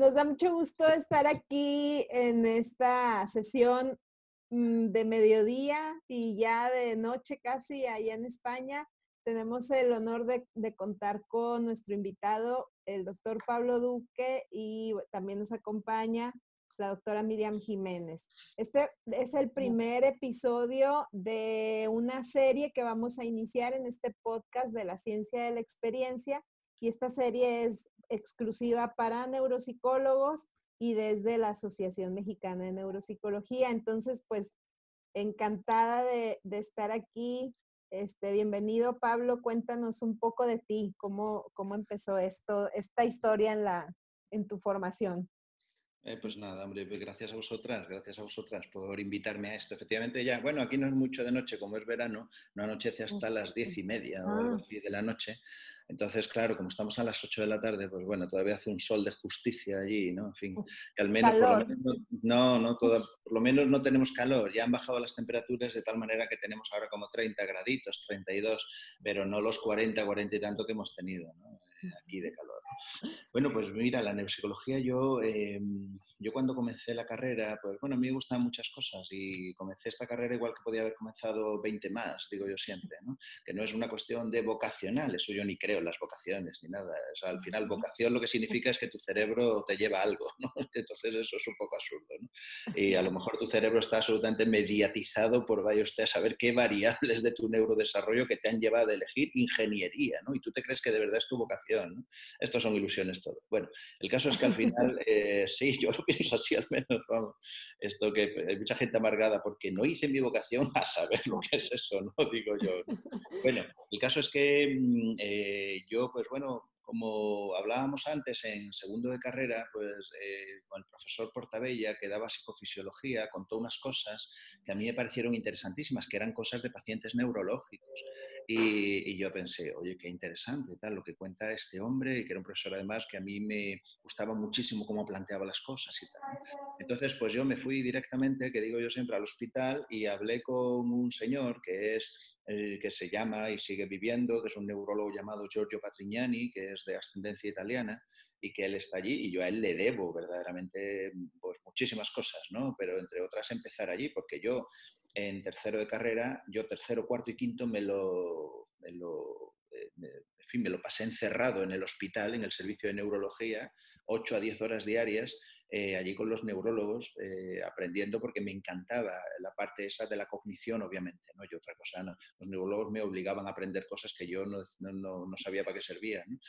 nos da mucho gusto estar aquí en esta sesión mm, de mediodía y ya de noche casi allá en España. Tenemos el honor de, de, contar con nuestro invitado, el doctor Pablo Duque, y también nos acompaña la doctora Miriam Jiménez. Este es el primer episodio de una serie que vamos a iniciar en este podcast de la ciencia de la experiencia y esta serie es exclusiva para neuropsicólogos y desde la Asociación Mexicana de Neuropsicología. Entonces, pues encantada de, estar aquí. Este, bienvenido, Pablo. Cuéntanos un poco de ti, cómo, cómo empezó esto, esta historia en, la, en tu formación. Eh, pues nada, hombre, pues gracias a vosotras, gracias a vosotras por invitarme a esto. Efectivamente, ya, bueno, aquí no es mucho de noche, como es verano, no anochece hasta las diez y media ah. de la noche. Entonces, claro, como estamos a las 8 de la tarde, pues bueno, todavía hace un sol de justicia allí, ¿no? En fin, que al menos, por lo menos no, no, por lo menos no tenemos calor. Ya han bajado las temperaturas de tal manera que tenemos ahora como 30 graditos, 32, pero no los 40, 40 y tanto que hemos tenido, ¿no? Aquí de calor. Bueno, pues mira, la neuropsicología, yo, em, yo cuando comencé la carrera, pues bueno, a mí me gustan muchas cosas y comencé esta carrera igual que podía haber comenzado 20 más, digo yo siempre, ¿no? Que no es una cuestión de vocacional, eso yo ni creo las vocaciones ni nada. al final, vocación lo que significa es que tu cerebro te lleva algo, ¿no? Entonces eso es un poco absurdo, ¿no? Y a lo mejor tu cerebro está absolutamente mediatizado por vaya usted a saber qué variables de tu neurodesarrollo que te han llevado a elegir ingeniería, ¿no? Y tú te crees que de verdad es tu vocación, ¿no? Estos son ilusiones todo. Bueno, el caso es que al final, eh, sí, yo lo pienso así al menos, vamos. Esto que hay mucha gente amargada porque no hice mi vocación a saber lo que es eso, ¿no? Digo yo. Bueno, el caso es que mm, eh, yo, pues bueno, como hablábamos antes en segundo de carrera, pues eh, con el profesor Portabella, que daba psicofisiología, contó unas cosas que a mí me parecieron interesantísimas, que eran cosas de pacientes neurológicos. Y, yo pensé, oye, qué interesante tal, lo que cuenta este hombre, y que era un profesor además que a mí me gustaba muchísimo cómo planteaba las cosas y tal. Entonces, pues yo me fui directamente, que digo yo siempre, al hospital y hablé con un señor que es eh, que se llama y sigue viviendo, que es un neurólogo llamado Giorgio Patrignani, que es de ascendencia italiana y que él está allí y yo a él le debo verdaderamente pues, muchísimas cosas, ¿no? Pero entre otras empezar allí, porque yo en tercero de carrera, yo tercero, cuarto y quinto me lo, me lo, eh, en fin, me lo pasé encerrado en el hospital, en el servicio de neurología, 8 a 10 horas diarias, eh, allí con los neurólogos, eh, aprendiendo porque me encantaba la parte esa de la cognición, obviamente, ¿no? Y otra cosa. Los neurólogos me obligaban a aprender cosas que yo no, no, no sabía para qué servían.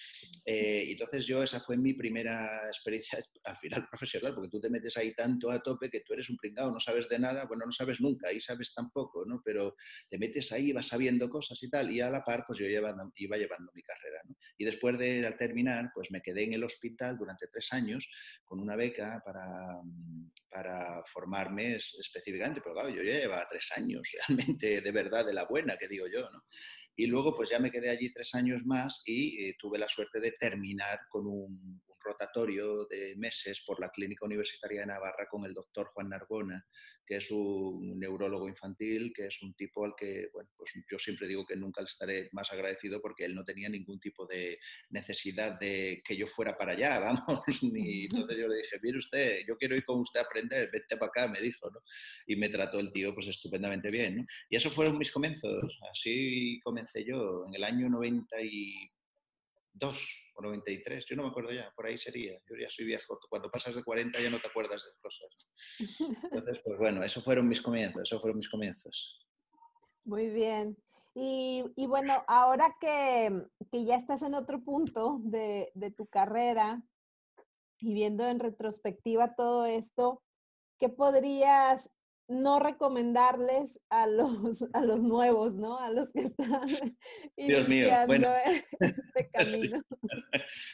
Eh, entonces yo, esa fue mi primera experiencia, al final profesional, porque tú te metes ahí tanto a tope que tú eres un pringado, no sabes de nada, bueno, no sabes nunca, ahí sabes tampoco, ¿no? Pero te metes ahí, vas sabiendo cosas y tal, y a la par, pues yo iba llevando mi carrera. Y después de al terminar, pues me quedé en el hospital durante tres años con una beca para, mm, para, formarme específicamente, pero claro, yo ya llevaba tres años realmente de verdad, de la buena, que digo yo, ¿no? Y luego pues ya me quedé allí tres años más y eh, tuve la suerte de terminar con un, rotatorio de meses por la Clínica Universitaria de Navarra con el doctor Juan Narbona, que es un neurólogo infantil, que es un tipo al que, bueno, pues yo siempre digo que nunca le estaré más agradecido porque él no tenía ningún tipo de necesidad de que yo fuera para allá, vamos, ni entonces yo le dije, mire usted, yo quiero ir con usted a aprender, vete para acá, me dijo, ¿no? Y me trató el tío pues estupendamente bien, ¿no? Y esos fueron mis comienzos, así comencé yo en el año 92 o 93, yo no me acuerdo ya, por ahí sería, yo ya soy viejo, cuando pasas de 40 ya no te acuerdas de cosas. Entonces, pues bueno, esos fueron mis comienzos, esos fueron mis comienzos. Muy bien. Y, y bueno, ahora que, que, ya estás en otro punto de, de tu carrera y viendo en retrospectiva todo esto, ¿qué podrías no recomendarles a los, a los nuevos, ¿no? A los que están Dios mío, bueno. este camino.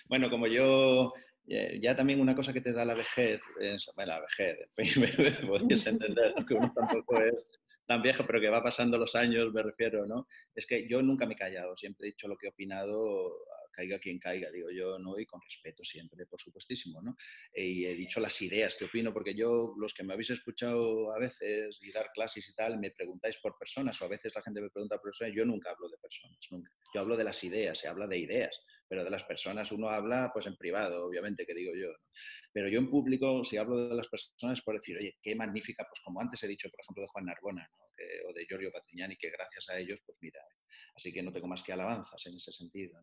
Bueno, como yo, eh, ya también una cosa que te da la vejez, es, bueno, la vejez, podrías entender que uno tampoco es tan viejo, pero que va pasando los años, me refiero, ¿no? Es que yo nunca me he callado, siempre he dicho lo que he opinado caiga quien caiga, digo yo, ¿no? Y con respeto siempre, por supuestísimo, ¿no? Y he dicho las ideas que opino, porque yo, los que me habéis escuchado a veces y dar clases y tal, me preguntáis por personas, o a veces la gente me pregunta por personas, yo nunca hablo de personas, nunca. Yo hablo de las ideas, se habla de ideas pero de las personas uno habla pues en privado, obviamente, que digo yo. Pero yo en público, si hablo de las personas, por decir, oye, qué magnífica, pues como antes he dicho, por ejemplo, de Juan Narbona o de Giorgio Patrignani, que gracias a ellos, pues mira, así que no tengo más que alabanzas en ese sentido.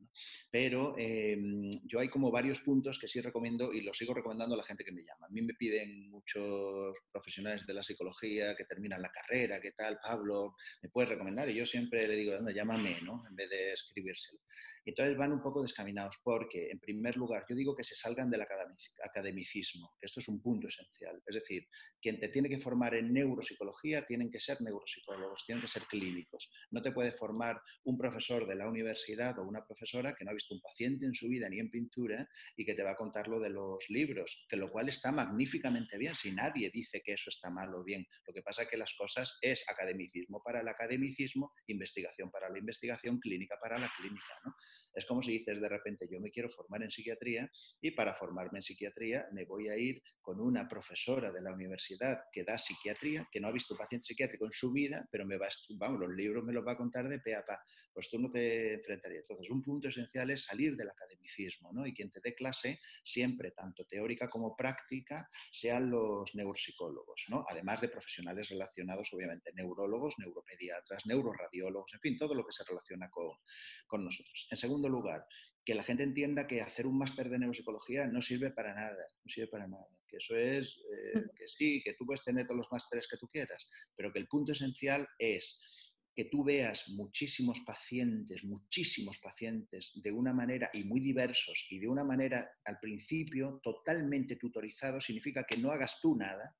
Pero em, yo hay como varios puntos que sí recomiendo y los sigo recomendando a la gente que me llama. A mí me piden muchos profesionales de la psicología que terminan la carrera, ¿qué tal, Pablo? ¿Me puedes recomendar? Y yo siempre le digo, anda, llámame, ¿no? En vez de escribírselo. Y entonces van un poco descaminados porque, en primer lugar, yo digo que se salgan del academicismo, esto es un punto esencial. Es decir, quien te tiene que formar en neuropsicología tienen que ser neuropsicólogos, tienen que ser clínicos. No te puede formar un profesor de la universidad o una profesora que no ha visto un paciente en su vida ni en pintura y que te va a contar lo de los libros, que lo cual está magníficamente bien, si nadie dice que eso está mal o bien. Lo que pasa es que las cosas es academicismo para el academicismo, investigación para la investigación, clínica para la clínica. ¿no? Es como si dices de repente, yo me quiero formar en psiquiatría y para formarme en psiquiatría me voy a ir con una profesora de la universidad que da psiquiatría, que no ha visto un paciente psiquiátrico en su vida, pero me va a, vamos, los libros me los va a contar de pe pa. Pues tú no te enfrentarías. Entonces, un punto esencial es salir del academicismo, ¿no? Y quien te dé clase, siempre, tanto teórica como práctica, sean los neuropsicólogos, ¿no? Además de profesionales relacionados, obviamente, neurólogos, neuropediatras, neuroradiólogos, en fin, todo lo que se relaciona con, con nosotros. En segundo lugar, que la gente entienda que hacer un máster de neuropsicología no sirve para nada, no sirve para nada. Que eso es, eh, mm. que sí, que tú puedes tener todos los másteres que tú quieras, pero que el punto esencial es que tú veas muchísimos pacientes, muchísimos pacientes de una manera y muy diversos y de una manera al principio totalmente tutorizado, significa que no hagas tú nada,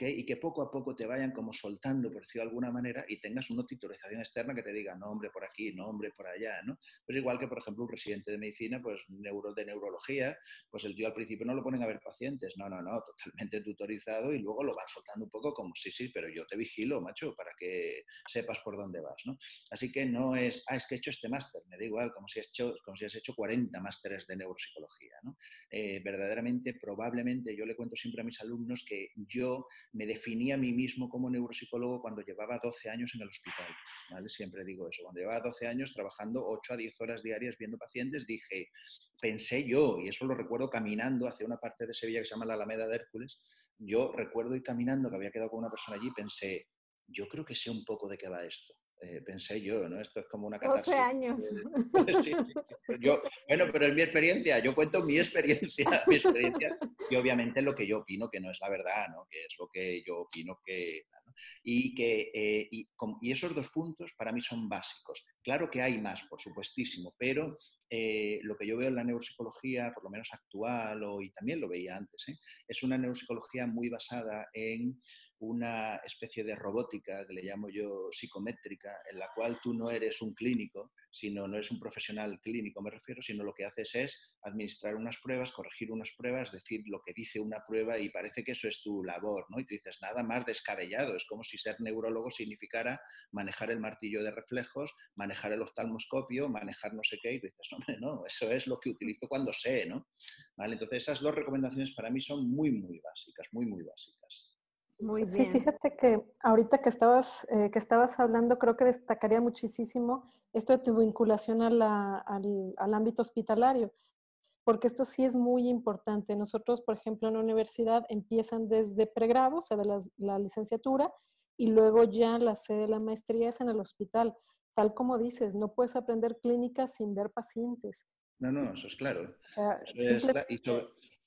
y que poco a poco te vayan como soltando, por decirlo de alguna manera, y tengas una tutorización externa que te diga, no, hombre, por aquí, no, hombre, por allá, ¿no? Pues igual que, por ejemplo, un residente de medicina, pues neuro, de neurología, pues el tío al principio no lo ponen a ver pacientes, no, no, no, totalmente tutorizado y luego lo van soltando un poco como, sí, sí, pero yo te vigilo, macho, para que sepas por dónde vas. Así que no es, ah, es que he hecho este máster, me da igual, como si has hecho, como si has hecho 40 másteres de neuropsicología. Eh, verdaderamente, probablemente, yo le cuento siempre a mis alumnos que yo me definí a mí mismo como neuropsicólogo cuando llevaba 12 años en el hospital. Siempre digo eso. Cuando llevaba 12 años trabajando 8 a 10 horas diarias viendo pacientes, dije, pensé yo, y eso lo recuerdo caminando hacia una parte de Sevilla que se llama la Alameda de Hércules, yo recuerdo ir caminando, que había quedado con una persona allí, pensé, yo creo que sé un poco de qué va esto. Eh, pensé yo, ¿no? Esto es como una catarsis. 12 años. Yo, bueno, pero es mi experiencia, yo cuento mi experiencia, mi experiencia y obviamente lo que yo opino que no es la verdad, ¿no? Que es lo que yo opino que... Y, que eh, y, esos dos puntos para mí son básicos. Claro que hay más, por supuestísimo, pero eh, lo que yo veo en la neuropsicología, por lo menos actual, o, y también lo veía antes, es una neuropsicología muy basada en una especie de robótica que le llamo yo psicométrica, en la cual tú no eres un clínico, sino no eres un profesional clínico, me refiero, sino lo que haces es administrar unas pruebas, corregir unas pruebas, decir lo que dice una prueba y parece que eso es tu labor, ¿no? Y tú dices, nada más descabellado, es como si ser neurólogo significara manejar el martillo de reflejos, manejar el oftalmoscopio, manejar no sé qué, y tú dices, no, no, eso es lo que utilizo cuando sé, ¿no? ¿Vale? Entonces esas dos recomendaciones para mí son muy, muy básicas, muy, muy básicas. Muy Sí, fíjate que ahorita que estabas, eh, que estabas hablando, creo que destacaría muchísimo esto de tu vinculación al, al, ámbito hospitalario, porque esto sí es muy importante. Nosotros, por ejemplo, en la universidad empiezan desde pregrado, o sea, de la, la licenciatura, y luego ya la sede de la maestría es en el hospital. Tal como dices, no puedes aprender clínica sin ver pacientes. No, no, eso es claro. O sea,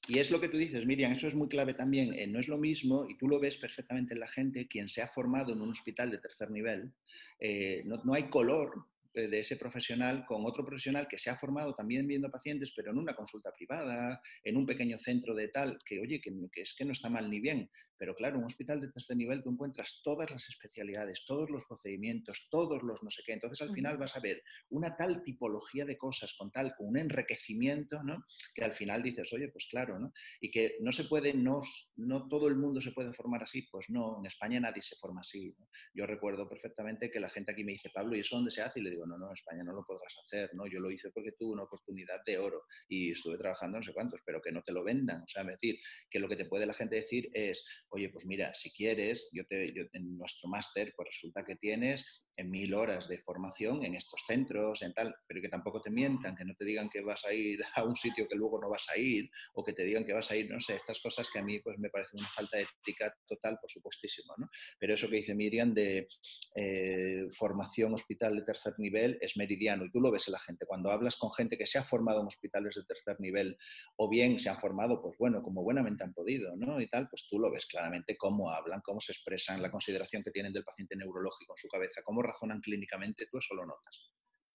y es lo que tú dices, Miriam, eso es muy clave también. Eh, no es lo mismo, y tú lo ves perfectamente en la gente, quien se ha formado en un hospital de tercer nivel, eh, no, no, hay color de ese profesional con otro profesional que se ha formado también viendo pacientes, pero en una consulta privada, en un pequeño centro de tal, que oye, que, es que no está mal ni bien, Pero claro, un hospital de tercer nivel tú encuentras todas las especialidades, todos los procedimientos, todos los no sé qué. Entonces al final vas a ver una tal tipología de cosas con tal, con un enriquecimiento, ¿no? Que al final dices, oye, pues claro, ¿no? Y que no se puede, no, no todo el mundo se puede formar así. Pues no, en España nadie se forma así. Yo recuerdo perfectamente que la gente aquí me dice, Pablo, ¿y eso dónde se hace? Y le digo, no, no, en España no lo podrás hacer, ¿no? Yo lo hice porque tuve una oportunidad de oro y estuve trabajando no sé cuántos, pero que no te lo vendan. O sea, decir, que lo que te puede la gente decir es, oye, pues mira, si quieres, yo te, en nuestro máster, pues resulta que tienes en mil horas de formación en estos centros, en tal, pero que tampoco te mientan, que no te digan que vas a ir a un sitio que luego no vas a ir, o que te digan que vas a ir, no sé, estas cosas que a mí pues me parecen una falta de ética total, por supuestísimo, ¿no? Pero eso que dice Miriam de eh, formación hospital de tercer nivel es meridiano, y tú lo ves en la gente, cuando hablas con gente que se ha formado en hospitales de tercer nivel, o bien se han formado, pues bueno, como buenamente han podido, ¿no? Y tal, pues tú lo ves claramente cómo hablan, cómo se expresan, la consideración que tienen del paciente neurológico en su cabeza, cómo razonan clínicamente, tú eso lo notas.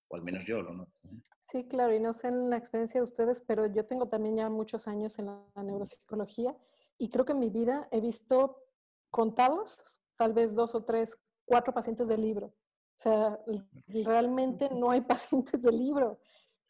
O al menos yo lo noto. ¿eh? Sí, claro, y no sé en la experiencia de ustedes, pero yo tengo también ya muchos años en la neuropsicología y creo que en mi vida he visto contados, tal vez dos o tres, cuatro pacientes de libro. O sea, realmente no hay pacientes de libro.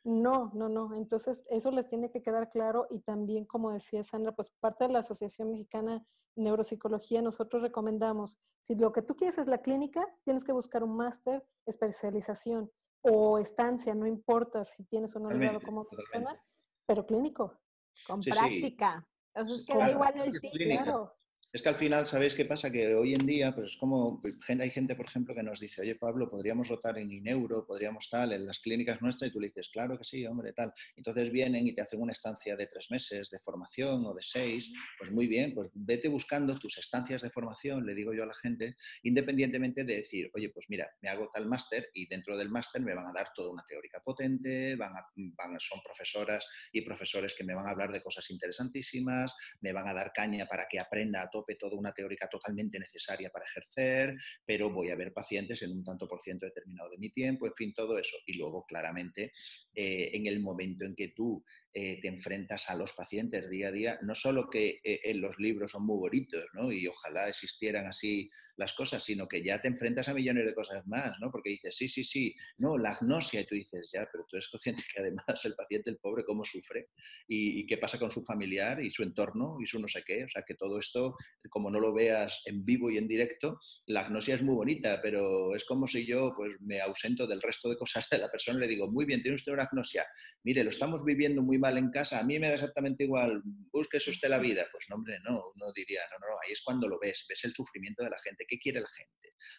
No, no, no. Entonces, eso les tiene que quedar claro y también, como decía Sandra, pues parte de la Asociación Mexicana Neuropsicología, nosotros recomendamos, si lo que tú quieres es la clínica, tienes que buscar un máster, especialización o estancia, no importa si tienes o no grado como personas, pero clínico. Con práctica. Entonces, es que da igual el título. Es que al final, ¿sabéis qué pasa? Que hoy en día, pues es como, hay gente, por ejemplo, que nos dice, oye, Pablo, podríamos rotar en Ineuro, podríamos tal, en las clínicas nuestras, y tú le dices, claro que sí, hombre, tal. Entonces vienen y te hacen una estancia de tres meses de formación o de seis, pues muy bien, pues vete buscando tus estancias de formación, le digo yo a la gente, independientemente de decir, oye, pues mira, me hago tal máster y dentro del máster me van a dar toda una teórica potente, van van, son profesoras y profesores que me van a hablar de cosas interesantísimas, me van a dar caña para que aprenda a todo toda una teórica totalmente necesaria para ejercer, pero voy a ver pacientes en un tanto por ciento determinado de mi tiempo, en fin, todo eso. Y luego, claramente, eh, en el momento en que tú eh, te enfrentas a los pacientes día a día, no solo que eh, los libros son muy bonitos, ¿no? Y ojalá existieran así las cosas, sino que ya te enfrentas a millones de cosas más, ¿no? Porque dices, sí, sí, sí, no, la agnosia, y tú dices, ya, pero tú eres consciente que además el paciente, el pobre, cómo sufre y, y qué pasa con su familiar y su entorno y su no sé qué, o sea, que todo esto, como no lo veas en vivo y en directo, la agnosia es muy bonita, pero es como si yo, pues, me ausento del resto de cosas de la persona y le digo, muy bien, tiene usted una agnosia, mire, lo estamos viviendo muy mal en casa, a mí me da exactamente igual, búsquese usted la vida. Pues no, hombre, no, uno diría, no, no, ahí es cuando lo ves, ves el sufrimiento de la gente, ¿qué quiere la gente?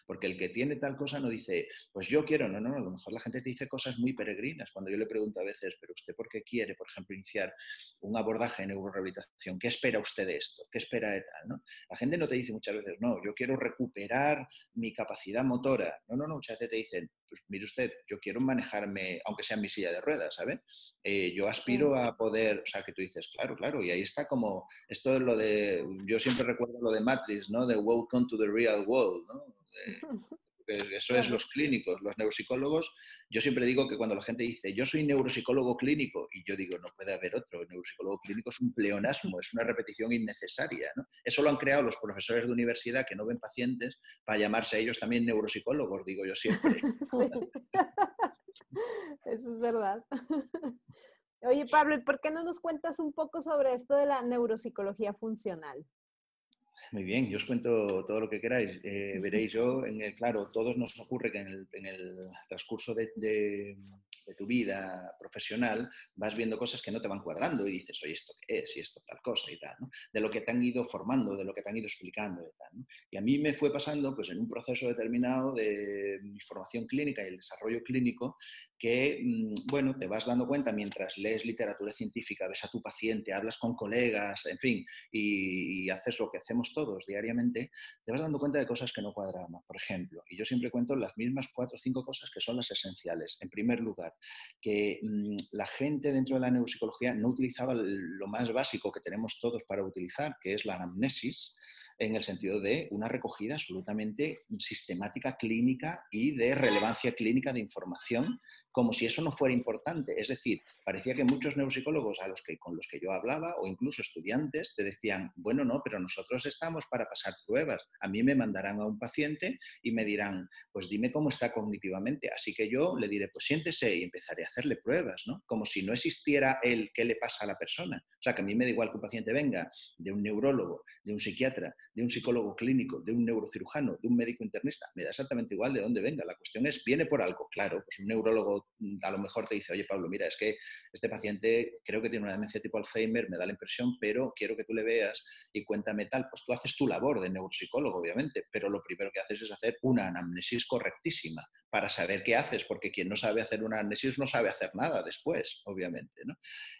Porque el que tiene tal cosa no dice, pues yo quiero, no, no, a lo mejor la gente te dice cosas muy peregrinas. Cuando yo le pregunto a veces, pero usted por qué quiere, por ejemplo, iniciar un abordaje en neurorehabilitación, ¿qué espera usted de esto? ¿Qué espera de tal? ¿no? La gente no te dice muchas veces, no, yo quiero recuperar mi capacidad motora. No, no, no, muchas veces te dicen, pues mire usted, yo quiero manejarme, aunque sea en mi silla de ruedas, ¿sabe? Eh, yo aspiro a poder, o sea, que tú dices, claro, claro, y ahí está como, esto es lo de, yo siempre recuerdo lo de Matrix, ¿no? De Welcome to the Real World, ¿no? eso es los clínicos, los neuropsicólogos. Yo siempre digo que cuando la gente dice, yo soy neuropsicólogo clínico, y yo digo, no puede haber otro, el neuropsicólogo clínico es un pleonasmo, es una repetición innecesaria. Eso lo han creado los profesores de universidad que no ven pacientes para llamarse a ellos también neuropsicólogos, digo yo siempre. Eso es verdad. Oye, Pablo, ¿y por qué no nos cuentas un poco sobre esto de la neuropsicología funcional? Muy bien, yo os cuento todo lo que queráis. Eh, veréis, yo, en el, claro, todos nos ocurre que en el, transcurso de, de tu vida profesional, vas viendo cosas que no te van cuadrando y dices, oye, ¿esto qué es? Y esto tal cosa y tal, ¿no? De lo que te han ido formando, de lo que te han ido explicando y tal, Y a mí me fue pasando, pues en un proceso determinado de formación clínica y el desarrollo clínico, que, mm, bueno, te vas dando cuenta mientras lees literatura científica, ves a tu paciente, hablas con colegas, en fin, y, haces lo que hacemos todos diariamente, te vas dando cuenta de cosas que no cuadran, por ejemplo. Y yo siempre cuento las mismas cuatro o cinco cosas que son las esenciales. En primer lugar, que mm, la gente dentro de la neuropsicología no utilizaba lo más básico que tenemos todos para utilizar, que es la anamnesis, en el sentido de una recogida absolutamente sistemática clínica y de relevancia clínica de información, como si eso no fuera importante. Es decir, parecía que muchos neuropsicólogos a los que, con los que yo hablaba, o incluso estudiantes, te decían, bueno, no, pero nosotros estamos para pasar pruebas. A mí me mandarán a un paciente y me dirán, pues dime cómo está cognitivamente. Así que yo le diré, pues siéntese y empezaré a hacerle pruebas, ¿no? Como si no existiera el qué le pasa a la persona. O sea, que a mí me da igual que un paciente venga de un neurólogo, de un psiquiatra, de un psicólogo clínico, de un neurocirujano, de un médico internista, me da exactamente igual de dónde venga. La cuestión es, viene por algo, claro, pues un neurólogo mm, a lo mejor te dice, oye Pablo, mira, es que este paciente creo que tiene una demencia tipo Alzheimer, me da la impresión, pero quiero que tú le veas y cuéntame tal. Pues tú haces tu labor de neuropsicólogo, obviamente, pero lo primero que haces es hacer una anamnesis correctísima para saber qué haces, porque quien no sabe hacer una anamnesis no sabe hacer nada después, obviamente. ¿no?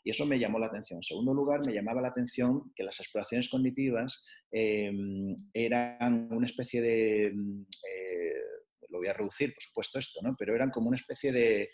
Y eso me llamó la atención. En segundo lugar, me llamaba la atención que las exploraciones cognitivas em, eran una especie de, mm, eh, lo voy a reducir, por supuesto, esto, ¿no? pero eran como una especie de,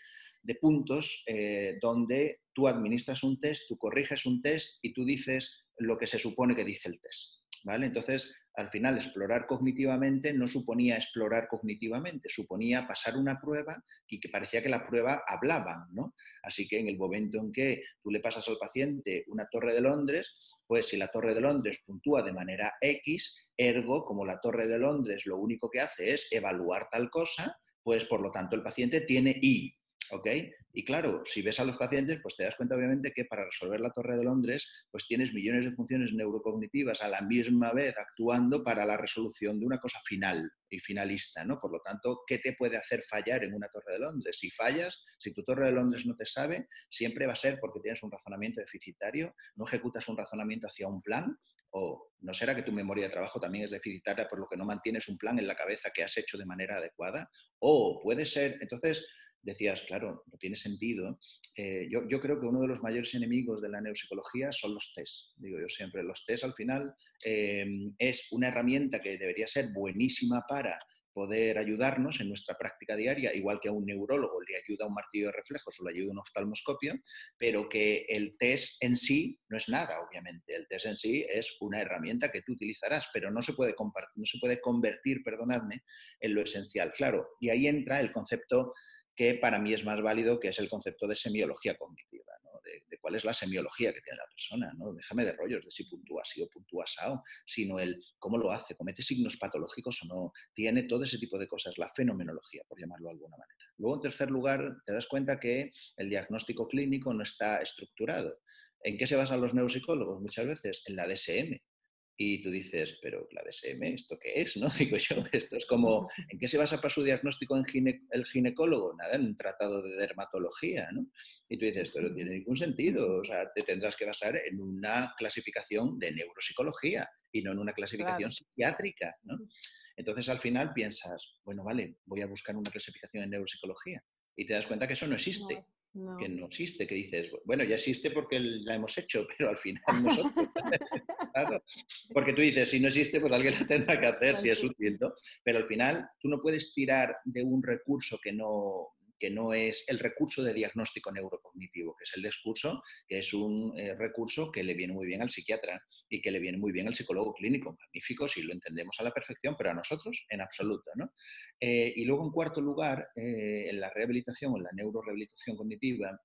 puntos eh, donde tú administras un test, tú corriges un test y tú dices lo que se supone que dice el test. Entonces, al final, explorar cognitivamente no suponía explorar cognitivamente, suponía pasar una prueba y que parecía que la prueba hablaba, ¿no? Así que en el momento en que tú le pasas al paciente una torre de Londres, pues si la torre de Londres puntúa de manera X, ergo, como la torre de Londres lo único que hace es evaluar tal cosa, pues por lo tanto el paciente tiene Y, ¿ok? Y claro, si ves a los pacientes, pues te das cuenta obviamente que para resolver la Torre de Londres, pues tienes millones de funciones neurocognitivas a la misma vez actuando para la resolución de una cosa final y finalista, ¿no? Por lo tanto, ¿qué te puede hacer fallar en una Torre de Londres? Si fallas, si tu Torre de Londres no te sabe, siempre va a ser porque tienes un razonamiento deficitario, no ejecutas un razonamiento hacia un plan, o no será que tu memoria de trabajo también es deficitaria por lo que no mantienes un plan en la cabeza que has hecho de manera adecuada, o puede ser, entonces decías, claro, no tiene sentido. Eh, yo, creo que uno de los mayores enemigos de la neuropsicología son los test. Digo yo siempre, los test al final eh, es una herramienta que debería ser buenísima para poder ayudarnos en nuestra práctica diaria, igual que a un neurólogo le ayuda un martillo de reflejos o le ayuda un oftalmoscopio, pero que el test en sí no es nada, obviamente. El test en sí es una herramienta que tú utilizarás, pero no se puede, no se puede convertir, perdonadme, en lo esencial. Claro, y ahí entra el concepto que para mí es más válido, que es el concepto de semiología cognitiva, de, cuál es la semiología que tiene la persona. ¿no? Déjame de rollos de si puntúa así o puntúa asado, sino el cómo lo hace, comete signos patológicos o no, tiene todo ese tipo de cosas, la fenomenología, por llamarlo de alguna manera. Luego, en tercer lugar, te das cuenta que el diagnóstico clínico no está estructurado. ¿En qué se basan los neuropsicólogos muchas veces? En la DSM, y tú dices, pero la DSM, ¿esto qué es? ¿no? Digo yo, esto es como, ¿en qué se basa para su diagnóstico en el ginecólogo? Nada, en un tratado de dermatología, ¿no? Y tú dices, esto no tiene ningún sentido, o sea, te tendrás que basar en una clasificación de neuropsicología y no en una clasificación psiquiátrica, ¿no? Entonces al final piensas, bueno, vale, voy a buscar una clasificación en neuropsicología y te das cuenta que eso no existe que no existe, que dices, bueno, ya existe porque la hemos hecho, pero al final nosotros. Porque tú dices, si no existe, pues alguien la tendrá que hacer, si es útil, ¿no? Pero al final tú no puedes tirar de un recurso que no, que no es el recurso de diagnóstico neurocognitivo, que es el discurso, que es un eh, recurso que le viene muy bien al psiquiatra y que le viene muy bien al psicólogo clínico. Magnífico si lo entendemos a la perfección, pero a nosotros en absoluto. ¿no? Eh, y luego, en cuarto lugar, eh, en la rehabilitación, en la neurorehabilitación cognitiva,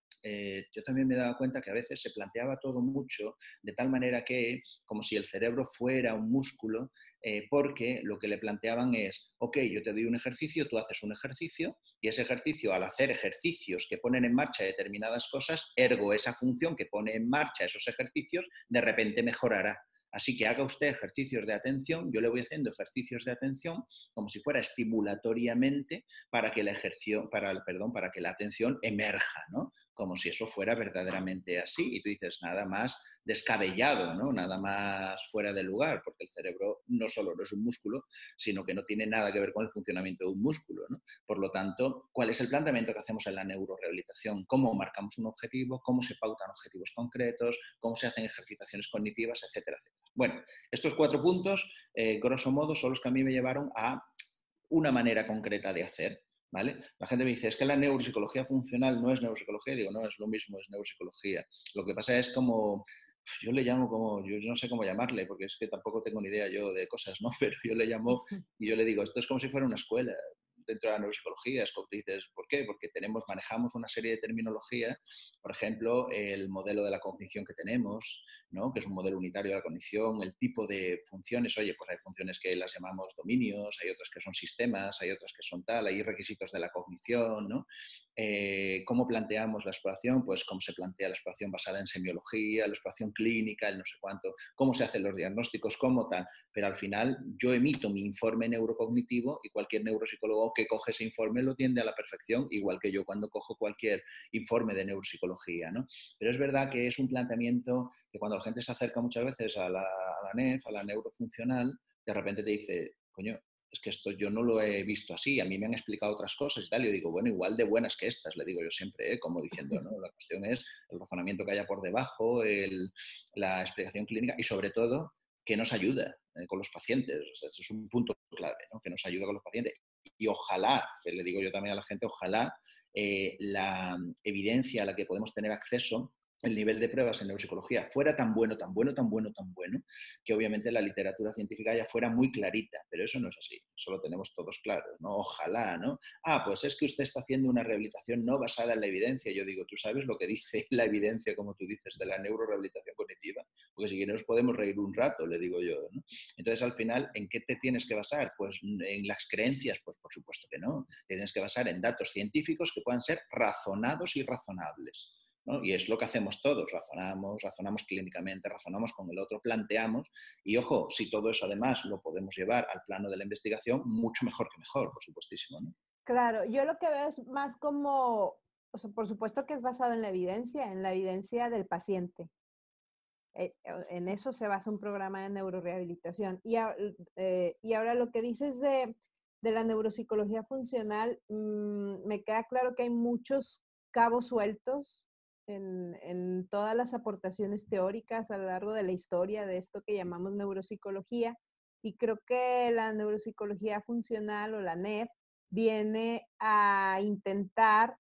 yo también me dado cuenta que a veces se planteaba todo mucho de tal manera que, como si el cerebro fuera un músculo, eh, porque lo que le planteaban es, ok, yo te doy un ejercicio, tú haces un ejercicio, y ese ejercicio, al hacer ejercicios que ponen en marcha determinadas cosas, ergo esa función que pone en marcha esos ejercicios, de repente mejorará. Así que haga usted ejercicios de atención, yo le voy haciendo ejercicios de atención como si fuera estimulatoriamente para que la, perdón, para que la atención emerja, ¿no? Como si eso fuera verdaderamente así. Y tú dices, nada más descabellado, ¿no? nada más fuera de lugar, porque el cerebro no solo no es un músculo, sino que no tiene nada que ver con el funcionamiento de un músculo. Por lo tanto, ¿cuál es el planteamiento que hacemos en la neurorehabilitación? ¿Cómo marcamos un objetivo? ¿Cómo se pautan objetivos concretos? ¿Cómo se hacen ejercitaciones cognitivas? Etcétera, etcétera. Bueno, estos cuatro puntos, eh, grosso modo, son los que a mí me llevaron a una manera concreta de hacer. ¿Vale? La gente me dice, es que la neuropsicología funcional no es neuropsicología. Digo, no, es lo mismo, es neuropsicología. Lo que pasa es como yo le llamo como, yo no sé cómo llamarle, porque es que tampoco tengo ni idea yo de cosas, ¿no? Pero yo le llamo y yo le digo, esto es como si fuera una escuela dentro de la neuropsicología. Es como dices, ¿por qué? Porque tenemos, manejamos una serie de terminología, por ejemplo, el modelo de la cognición que tenemos, ¿no? que es un modelo unitario de la cognición, el tipo de funciones, oye, pues hay funciones que las llamamos dominios, hay otras que son sistemas, hay otras que son tal, hay requisitos de la cognición, ¿no? Eh, ¿Cómo planteamos la exploración? Pues cómo se plantea la exploración basada en semiología, la exploración clínica, el no sé cuánto, cómo se hacen los diagnósticos, cómo tal. Pero al final yo emito mi informe neurocognitivo y cualquier neuropsicólogo que coge ese informe lo tiende a la perfección, igual que yo cuando cojo cualquier informe de neuropsicología. ¿no? Pero es verdad que es un planteamiento que cuando la gente se acerca muchas veces a la, a la NEF, a la neurofuncional, de repente te dice, coño, es que esto yo no lo he visto así, a mí me han explicado otras cosas y tal, yo digo, bueno, igual de buenas que estas, le digo yo siempre, ¿eh? como diciendo, ¿no? La cuestión es el razonamiento que haya por debajo, la explicación clínica y sobre todo que nos ayuda eh, con los pacientes, o es un punto clave, ¿no? que nos ayuda con los pacientes. Y ojalá, que le digo yo también a la gente, ojalá eh, la evidencia a la que podemos tener acceso el nivel de pruebas en neuropsicología fuera tan bueno, tan bueno, tan bueno, tan bueno, que obviamente la literatura científica ya fuera muy clarita, pero eso no es así, eso lo tenemos todos claros, ¿no? Ojalá, ¿no? Ah, pues es que usted está haciendo una rehabilitación no basada en la evidencia. Yo digo, ¿tú sabes lo que dice la evidencia, como tú dices, de la neurorehabilitación cognitiva? Porque si nos podemos reír un rato, le digo yo, ¿no? Entonces, al final, ¿en qué te tienes que basar? Pues en las creencias, pues por supuesto que no. Te tienes que basar en datos científicos que puedan ser razonados y razonables. Y es lo que hacemos todos, razonamos, razonamos clínicamente, razonamos con el otro, planteamos, y ojo, si todo eso además lo podemos llevar al plano de la investigación, mucho mejor que mejor, por supuestísimo. Claro, yo lo que veo es más como, por supuesto que es basado en la evidencia, en la evidencia del paciente. Eh, en eso se basa un programa de neurorehabilitación. Y, eh, y ahora lo que dices de, de la neuropsicología funcional, mm, me queda claro que hay muchos cabos sueltos en, todas las aportaciones teóricas a lo largo de la historia de esto que llamamos neuropsicología. Y creo que la neuropsicología funcional o la NEF viene a intentar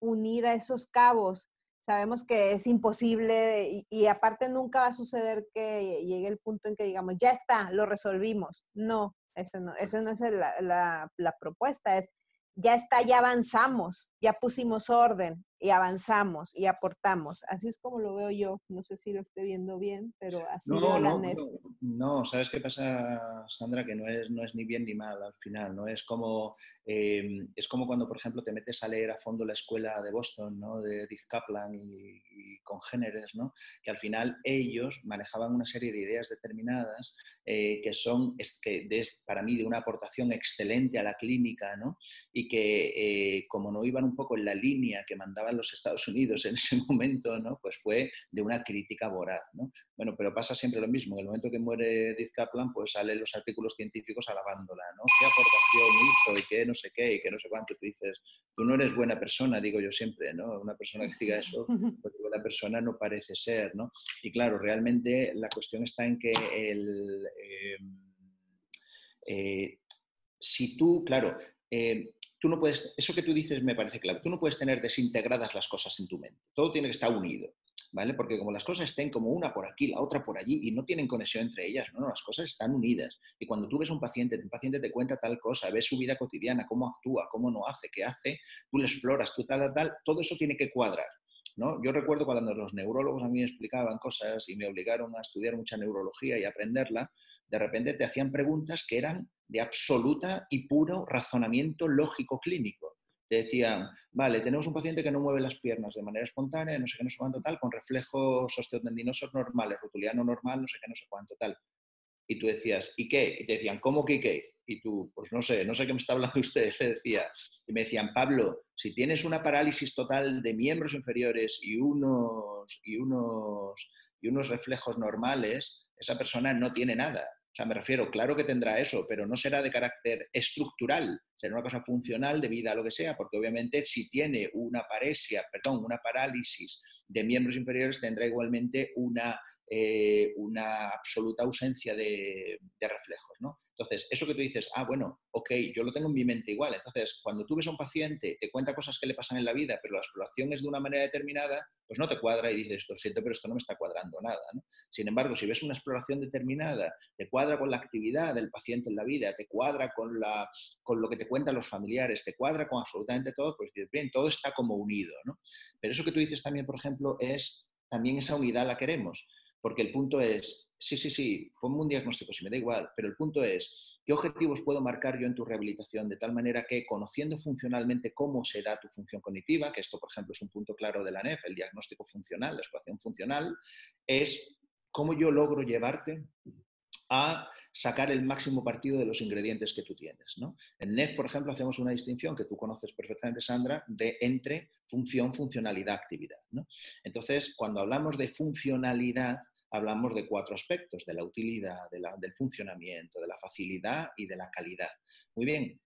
unir a esos cabos. Sabemos que es imposible y, aparte nunca va a suceder que llegue el punto en que digamos, ya está, lo resolvimos. No, eso no, eso no es la, la propuesta, es ya está, ya avanzamos, ya pusimos orden y avanzamos y aportamos. Así es como lo veo yo. No sé si lo esté viendo bien, pero así no, veo la NEF. No, ¿sabes qué pasa, Sandra? Que no es, no es ni bien ni mal al final, ¿no? Es como, em, es como cuando, por ejemplo, te metes a leer a fondo la escuela de Boston, ¿no? De Edith Kaplan y, congéneres, ¿no? Que al final ellos manejaban una serie de ideas determinadas eh, que son, que para mí, de una aportación excelente a la clínica, ¿no? Y que eh, como no iban un poco en la línea que los Estados Unidos en ese momento, ¿no? pues fue de una crítica voraz. ¿no? Bueno, pero pasa siempre lo mismo. En el momento que muere Edith Kaplan, pues salen los artículos científicos alabándola. ¿no? ¿Qué aportación hizo y qué no sé qué y qué no sé cuánto? Tú dices, tú no eres buena persona, digo yo siempre. ¿no? Una persona que diga eso, pues buena persona no parece ser. ¿no? Y claro, realmente la cuestión está en que el... Em, eh, si tú, claro, eh, tú no puedes, eso que tú dices me parece claro, tú no puedes tener desintegradas las cosas en tu mente, todo tiene que estar unido, ¿vale? Porque como las cosas estén como una por aquí, la otra por allí y no tienen conexión entre ellas, no, las cosas están unidas. Y cuando tú ves un paciente, tu paciente te cuenta tal cosa, ves su vida cotidiana, cómo actúa, cómo no hace, qué hace, tú le exploras, tú tal, tal, todo eso tiene que cuadrar. ¿No? Yo recuerdo cuando los neurólogos a mí explicaban cosas y me obligaron a estudiar mucha neurología y aprenderla, de repente te hacían preguntas que eran de absoluta y puro razonamiento lógico clínico. Te decían, vale, tenemos un paciente que no mueve las piernas de manera espontánea, no sé qué, no sé cuánto tal, con reflejos osteotendinosos normales, rotuliano normal, no sé qué, no sé cuánto tal. Y tú decías, ¿y qué? Y te decían, ¿cómo que qué? Y tú, pues no sé, no sé qué me está hablando usted, le decía. Y me decían, Pablo, si tienes una parálisis total de miembros inferiores y unos, y unos, y unos reflejos normales, esa persona no tiene nada sea, me refiero, claro que tendrá eso, pero no será de carácter estructural, será una cosa funcional debida a lo que sea, porque obviamente si tiene una paresia, perdón, una parálisis de miembros inferiores, tendrá igualmente una eh, una absoluta ausencia de, reflejos. ¿no? Entonces, eso que tú dices, ah, bueno, ok, yo lo tengo en mi mente igual. Entonces, cuando tú ves a un paciente, te cuenta cosas que le pasan en la vida, pero la exploración es de una manera determinada, pues no te cuadra y dices, lo siento, pero esto no me está cuadrando nada. Sin embargo, si ves una exploración determinada, te cuadra con la actividad del paciente en la vida, te cuadra con, la, con lo que te cuentan los familiares, te cuadra con absolutamente todo, pues dices, bien, todo está como unido. ¿no? Pero eso que tú dices también, por ejemplo, es también esa unidad la queremos. Porque el punto es, sí, sí, sí, ponme un diagnóstico si me da igual, pero el punto es, ¿qué objetivos puedo marcar yo en tu rehabilitación de tal manera que conociendo funcionalmente cómo se da tu función cognitiva, que esto, por ejemplo, es un punto claro de la NEF, el diagnóstico funcional, la exploración funcional, es cómo yo logro llevarte a sacar el máximo partido de los ingredientes que tú tienes. ¿no? En NEF, por ejemplo, hacemos una distinción que tú conoces perfectamente, Sandra, de entre función, funcionalidad, actividad. Entonces, cuando hablamos de funcionalidad, hablamos de cuatro aspectos, de la utilidad, del funcionamiento, de la facilidad y de la calidad. Muy bien,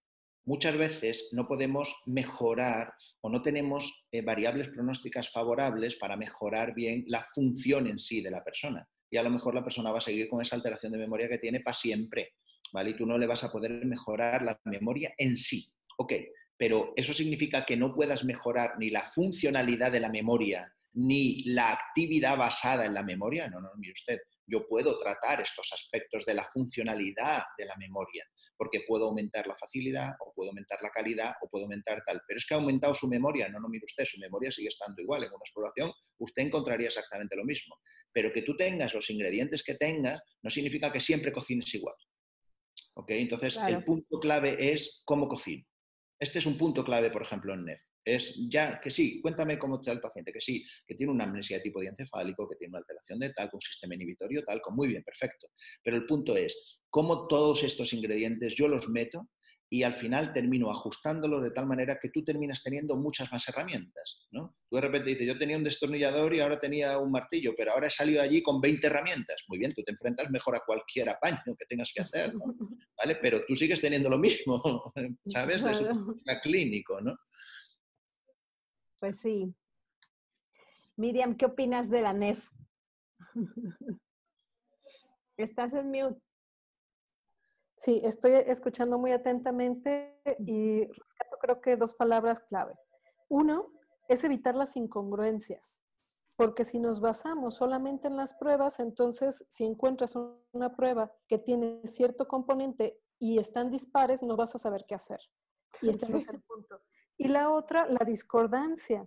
muchas veces no podemos mejorar o no tenemos eh, variables pronósticas favorables para mejorar bien la función en sí de la persona y a lo mejor la persona va a seguir con esa alteración de memoria que tiene para siempre, ¿vale? Y tú no le vas a poder mejorar la memoria en sí. Ok, pero eso significa que no puedas mejorar ni la funcionalidad de la memoria, ni la actividad basada en la memoria. No, no, mire usted, yo puedo tratar estos aspectos de la funcionalidad de la memoria, porque puedo aumentar la facilidad, o puedo aumentar la calidad, o puedo aumentar tal. Pero es que ha aumentado su memoria. No, no, mire usted, su memoria sigue estando igual. En una exploración usted encontraría exactamente lo mismo. Pero que tú tengas los ingredientes que tengas no significa que siempre cocines igual. ¿Ok? Entonces, el punto clave es cómo cocino. Este es un punto clave, por ejemplo, en NEF. Es ya que sí, cuéntame cómo está el paciente, que sí, que tiene una amnesia de tipo diencefálico, que tiene una alteración de tal, con un sistema inhibitorio tal, con muy bien, perfecto. Pero el punto es, cómo todos estos ingredientes yo los meto y al final termino ajustándolos de tal manera que tú terminas teniendo muchas más herramientas. ¿no? Tú de repente dices, yo tenía un destornillador y ahora tenía un martillo, pero ahora he salido allí con 20 herramientas. Muy bien, tú te enfrentas mejor a cualquier apaño que tengas que hacer, ¿vale? Pero tú sigues teniendo lo mismo, ¿sabes? Es clínico, ¿no? Pues sí. Miriam, ¿qué opinas de la NEF? Estás en mute. Sí, estoy escuchando muy atentamente y rescato creo que dos palabras clave. Uno es evitar las incongruencias, porque si nos basamos solamente en las pruebas, entonces si encuentras una prueba que tiene cierto componente y están dispares, no vas a saber qué hacer. Y este es el punto. Y la otra, la discordancia.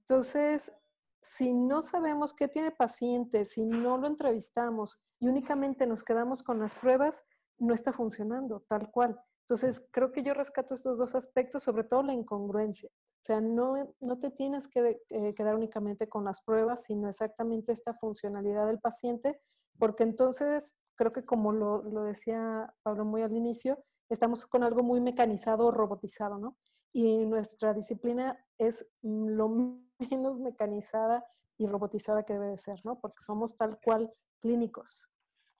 Entonces, si no sabemos qué tiene paciente, si no lo entrevistamos y únicamente nos quedamos con las pruebas, no está funcionando tal cual. Entonces, creo que yo rescato estos dos aspectos, sobre todo la incongruencia. O sea, no, no te tienes que eh, quedar únicamente con las pruebas, sino exactamente esta funcionalidad del paciente, porque entonces, creo que como lo, lo decía Pablo muy al inicio, estamos con algo muy mecanizado o robotizado, ¿no? Y nuestra disciplina es lo menos mecanizada y robotizada que debe de ser, ¿no? Porque somos tal cual clínicos.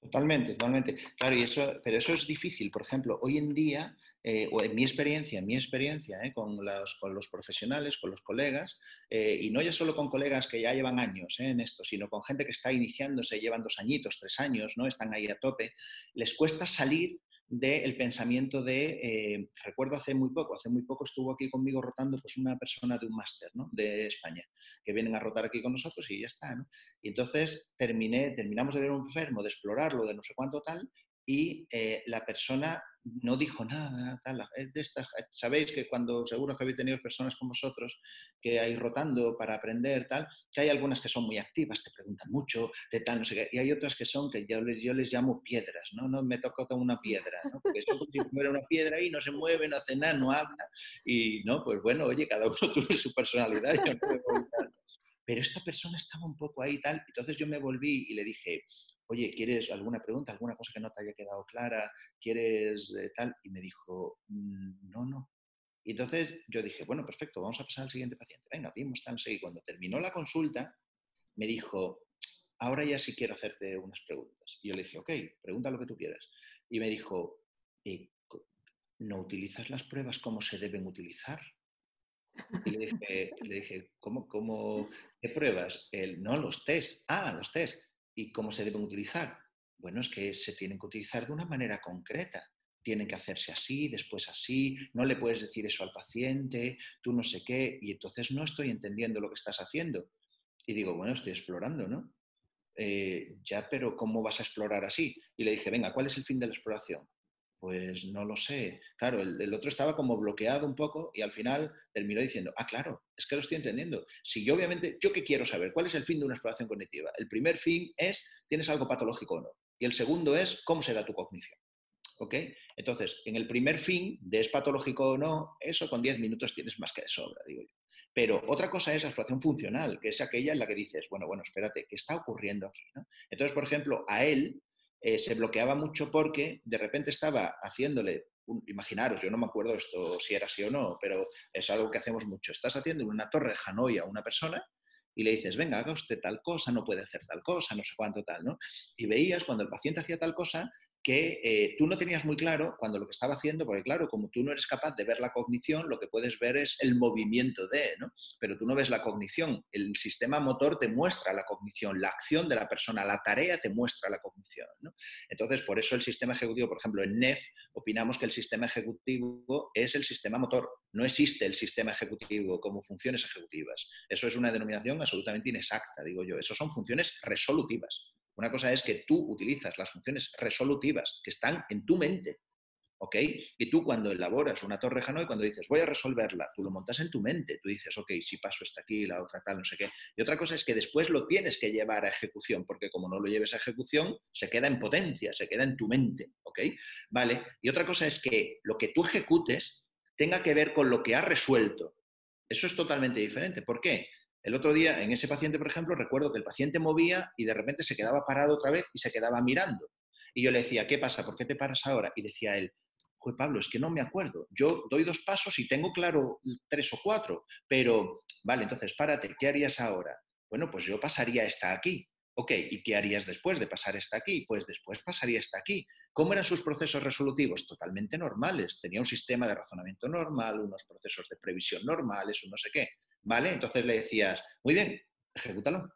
Totalmente, totalmente. Claro, y eso, pero eso es difícil. Por ejemplo, hoy en día, eh, o en mi experiencia, en mi experiencia eh, con, los, con, los, profesionales, con los colegas, eh, y no ya solo con colegas que ya llevan años en esto, sino con gente que está iniciándose, llevan dos añitos, tres años, ¿no? Están ahí a tope, les cuesta salir del pensamiento de, eh, recuerdo hace muy poco, hace muy poco estuvo aquí conmigo rotando pues una persona de un máster ¿no? de España, que vienen a rotar aquí con nosotros y ya está. ¿no? Y entonces terminé, terminamos de ver un enfermo, de explorarlo, de no sé cuánto tal, y eh, la persona no dijo nada, tal, de estas, sabéis que cuando seguro que habéis tenido personas como vosotros que hay rotando para aprender, tal, que hay algunas que son muy activas, te preguntan mucho, de tal, no sé qué, y hay otras que son que yo les, yo les llamo piedras, ¿no? no me toca una piedra, ¿no? porque son como si fuera una piedra y no se mueve, no hace nada, no habla, y no, pues bueno, oye, cada uno tiene su personalidad, yo no pero esta persona estaba un poco ahí tal, entonces yo me volví y le dije, oye, ¿quieres alguna pregunta, alguna cosa que no te haya quedado clara? ¿Quieres eh, tal? Y me dijo, mm, no, no. Y entonces yo dije, bueno, perfecto, vamos a pasar al siguiente paciente. Venga, vimos tal, Y cuando terminó la consulta, me dijo, ahora ya sí quiero hacerte unas preguntas. Y yo le dije, ok, pregunta lo que tú quieras. Y me dijo, eh, ¿no utilizas las pruebas como se deben utilizar? Y le dije, le dije ¿cómo, cómo, qué pruebas? El, no, los test. Ah, los test ¿Y cómo se deben utilizar? Bueno, es que se tienen que utilizar de una manera concreta. Tienen que hacerse así, después así, no le puedes decir eso al paciente, tú no sé qué, y entonces no estoy entendiendo lo que estás haciendo. Y digo, bueno, estoy explorando, ¿no? Eh, ya, pero ¿cómo vas a explorar así? Y le dije, venga, ¿cuál es el fin de la exploración? Pues no lo sé. Claro, el, otro estaba como bloqueado un poco y al final terminó diciendo, ah, claro, es que lo estoy entendiendo. Si yo obviamente, ¿yo qué quiero saber? ¿Cuál es el fin de una exploración cognitiva? El primer fin es, ¿tienes algo patológico o no? Y el segundo es, ¿cómo se da tu cognición? ¿Ok? Entonces, en el primer fin, de es patológico o no, eso con 10 minutos tienes más que de sobra, digo yo. Pero otra cosa es la exploración funcional, que es aquella en la que dices, bueno, bueno, espérate, ¿qué está ocurriendo aquí? Entonces, por ejemplo, a él eh, se bloqueaba mucho porque de repente estaba haciéndole, imaginaros, yo no me acuerdo esto si era así o no, pero es algo que hacemos mucho. Estás haciendo una torre de Hanoi a una persona y le dices, venga, haga usted tal cosa, no puede hacer tal cosa, no sé cuánto tal, ¿no? Y veías cuando el paciente hacía tal cosa que eh, tú no tenías muy claro cuando lo que estaba haciendo, porque claro, como tú no eres capaz de ver la cognición, lo que puedes ver es el movimiento de, ¿no? Pero tú no ves la cognición. El sistema motor te muestra la cognición, la acción de la persona, la tarea te muestra la cognición. Entonces, por eso el sistema ejecutivo, por ejemplo, en NEF, opinamos que el sistema ejecutivo es el sistema motor. No existe el sistema ejecutivo como funciones ejecutivas. Eso es una denominación absolutamente inexacta, digo yo. Eso son funciones resolutivas. Una cosa es que tú utilizas las funciones resolutivas que están en tu mente, ¿ok? Y tú cuando elaboras una torre Hanoi, cuando dices, voy a resolverla, tú lo montas en tu mente, tú dices, ok, si paso esta aquí, la otra tal, no sé qué. Y otra cosa es que después lo tienes que llevar a ejecución, porque como no lo lleves a ejecución, se queda en potencia, se queda en tu mente, ¿ok? Vale. Y otra cosa es que lo que tú ejecutes tenga que ver con lo que has resuelto. Eso es totalmente diferente. ¿Por qué? El otro día, en ese paciente, por ejemplo, recuerdo que el paciente movía y de repente se quedaba parado otra vez y se quedaba mirando. Y yo le decía, ¿qué pasa? ¿Por qué te paras ahora? Y decía él, pues Pablo, es que no me acuerdo. Yo doy dos pasos y tengo claro tres o cuatro, pero, vale, entonces párate, ¿qué harías ahora? Bueno, pues yo pasaría esta aquí. Ok, ¿y qué harías después de pasar esta aquí? Pues después pasaría esta aquí. ¿Cómo eran sus procesos resolutivos? Totalmente normales. Tenía un sistema de razonamiento normal, unos procesos de previsión normales, un no sé qué. ¿Vale? Entonces le decías, muy bien, ejecútalo.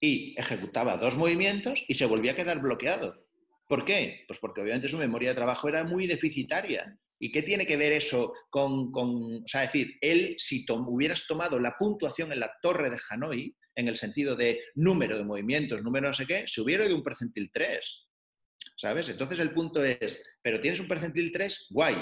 Y ejecutaba dos movimientos y se volvía a quedar bloqueado. ¿Por qué? Pues porque obviamente su memoria de trabajo era muy deficitaria. ¿Y qué tiene que ver eso con, o sea, decir, él, si hubieras tomado la puntuación en la torre de Hanoi, en el sentido de número de movimientos, número no sé qué, se hubiera ido un percentil 3. ¿Sabes? Entonces el punto es, pero tienes un percentil 3, guay,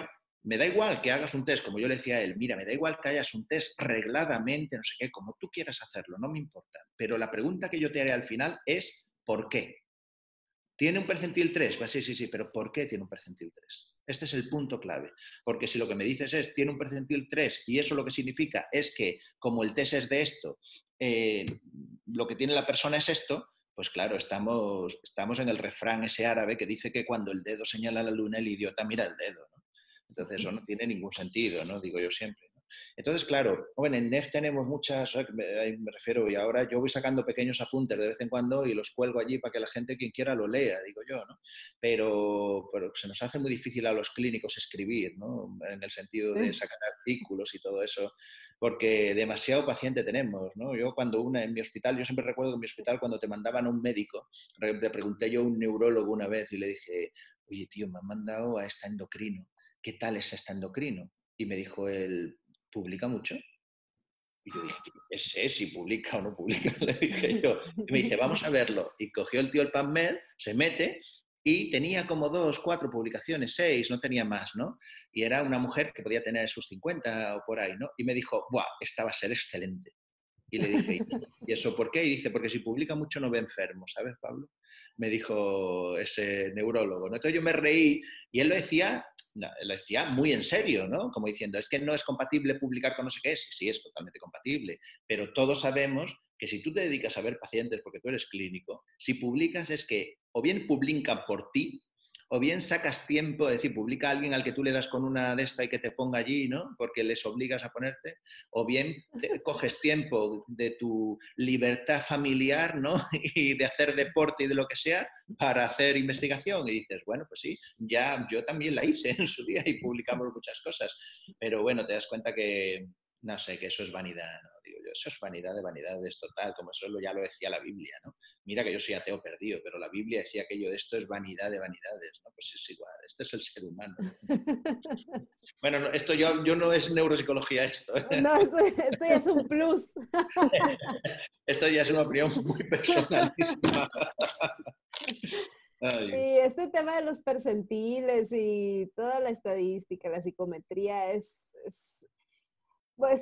me da igual que hagas un test, como yo le decía a él, mira, me da igual que hayas un test regladamente, no sé qué, como tú quieras hacerlo, no me importa. Pero la pregunta que yo te haré al final es, ¿por qué? ¿Tiene un percentil 3? Pues sí, sí, sí, pero ¿por qué tiene un percentil 3? Este es el punto clave. Porque si lo que me dices es, tiene un percentil 3 y eso lo que significa es que como el test es de esto, eh, lo que tiene la persona es esto, pues claro, estamos, estamos en el refrán ese árabe que dice que cuando el dedo señala la luna, el idiota mira el dedo. Entonces eso no tiene ningún sentido, ¿no? Digo yo siempre. Entonces, claro, bueno, en NEF tenemos muchas, me refiero, y ahora yo voy sacando pequeños apuntes de vez en cuando y los cuelgo allí para que la gente, quien quiera, lo lea, digo yo, ¿no? Pero, pero se nos hace muy difícil a los clínicos escribir, ¿no? En el sentido de sacar artículos y todo eso, porque demasiado paciente tenemos, ¿no? Yo cuando una en mi hospital, yo siempre recuerdo que en mi hospital cuando te mandaban a un médico, le pregunté yo a un neurólogo una vez y le dije, oye, tío, me han mandado a esta endocrino ¿qué tal es este endocrino? Y me dijo él, ¿publica mucho? Y yo dije, ¿qué sé si publica o no publica? Le dije yo. Y me dice, vamos a verlo. Y cogió el tío el PubMed, se mete y tenía como dos, cuatro publicaciones, seis, no tenía más, ¿no? Y era una mujer que podía tener sus 50 o por ahí, ¿no? Y me dijo, ¡buah! Esta va a ser excelente. Y le dije, ¿y eso por qué? Y dice, porque si publica mucho no ve enfermo, ¿sabes, Pablo? Me dijo ese neurólogo, ¿no? Entonces yo me reí y él lo decía lo decía muy en serio, ¿no? Como diciendo, es que no es compatible publicar con no sé qué, sí, sí, es totalmente compatible, pero todos sabemos que si tú te dedicas a ver pacientes porque tú eres clínico, si publicas es que o bien publican por ti o bien sacas tiempo, es decir, publica a alguien al que tú le das con una de esta y que te ponga allí, ¿no? Porque les obligas a ponerte, o bien te coges tiempo de tu libertad familiar, ¿no? Y de hacer deporte y de lo que sea para hacer investigación y dices, bueno, pues sí, ya yo también la hice en su día y publicamos muchas cosas, pero bueno, te das cuenta que, no sé, que eso es vanidad, ¿no? Digo yo, eso es vanidad de vanidades total, como eso ya lo decía la Biblia, ¿no? Mira que yo soy ateo perdido, pero la Biblia decía aquello de esto es vanidad de vanidades, ¿no? Pues es igual, este es el ser humano. bueno, esto yo, yo no es neuropsicología esto. ¿eh? No, esto, ya es un plus. esto ya es una opinión muy personalísima. Sí, este tema de los percentiles y toda la estadística, la psicometría es, es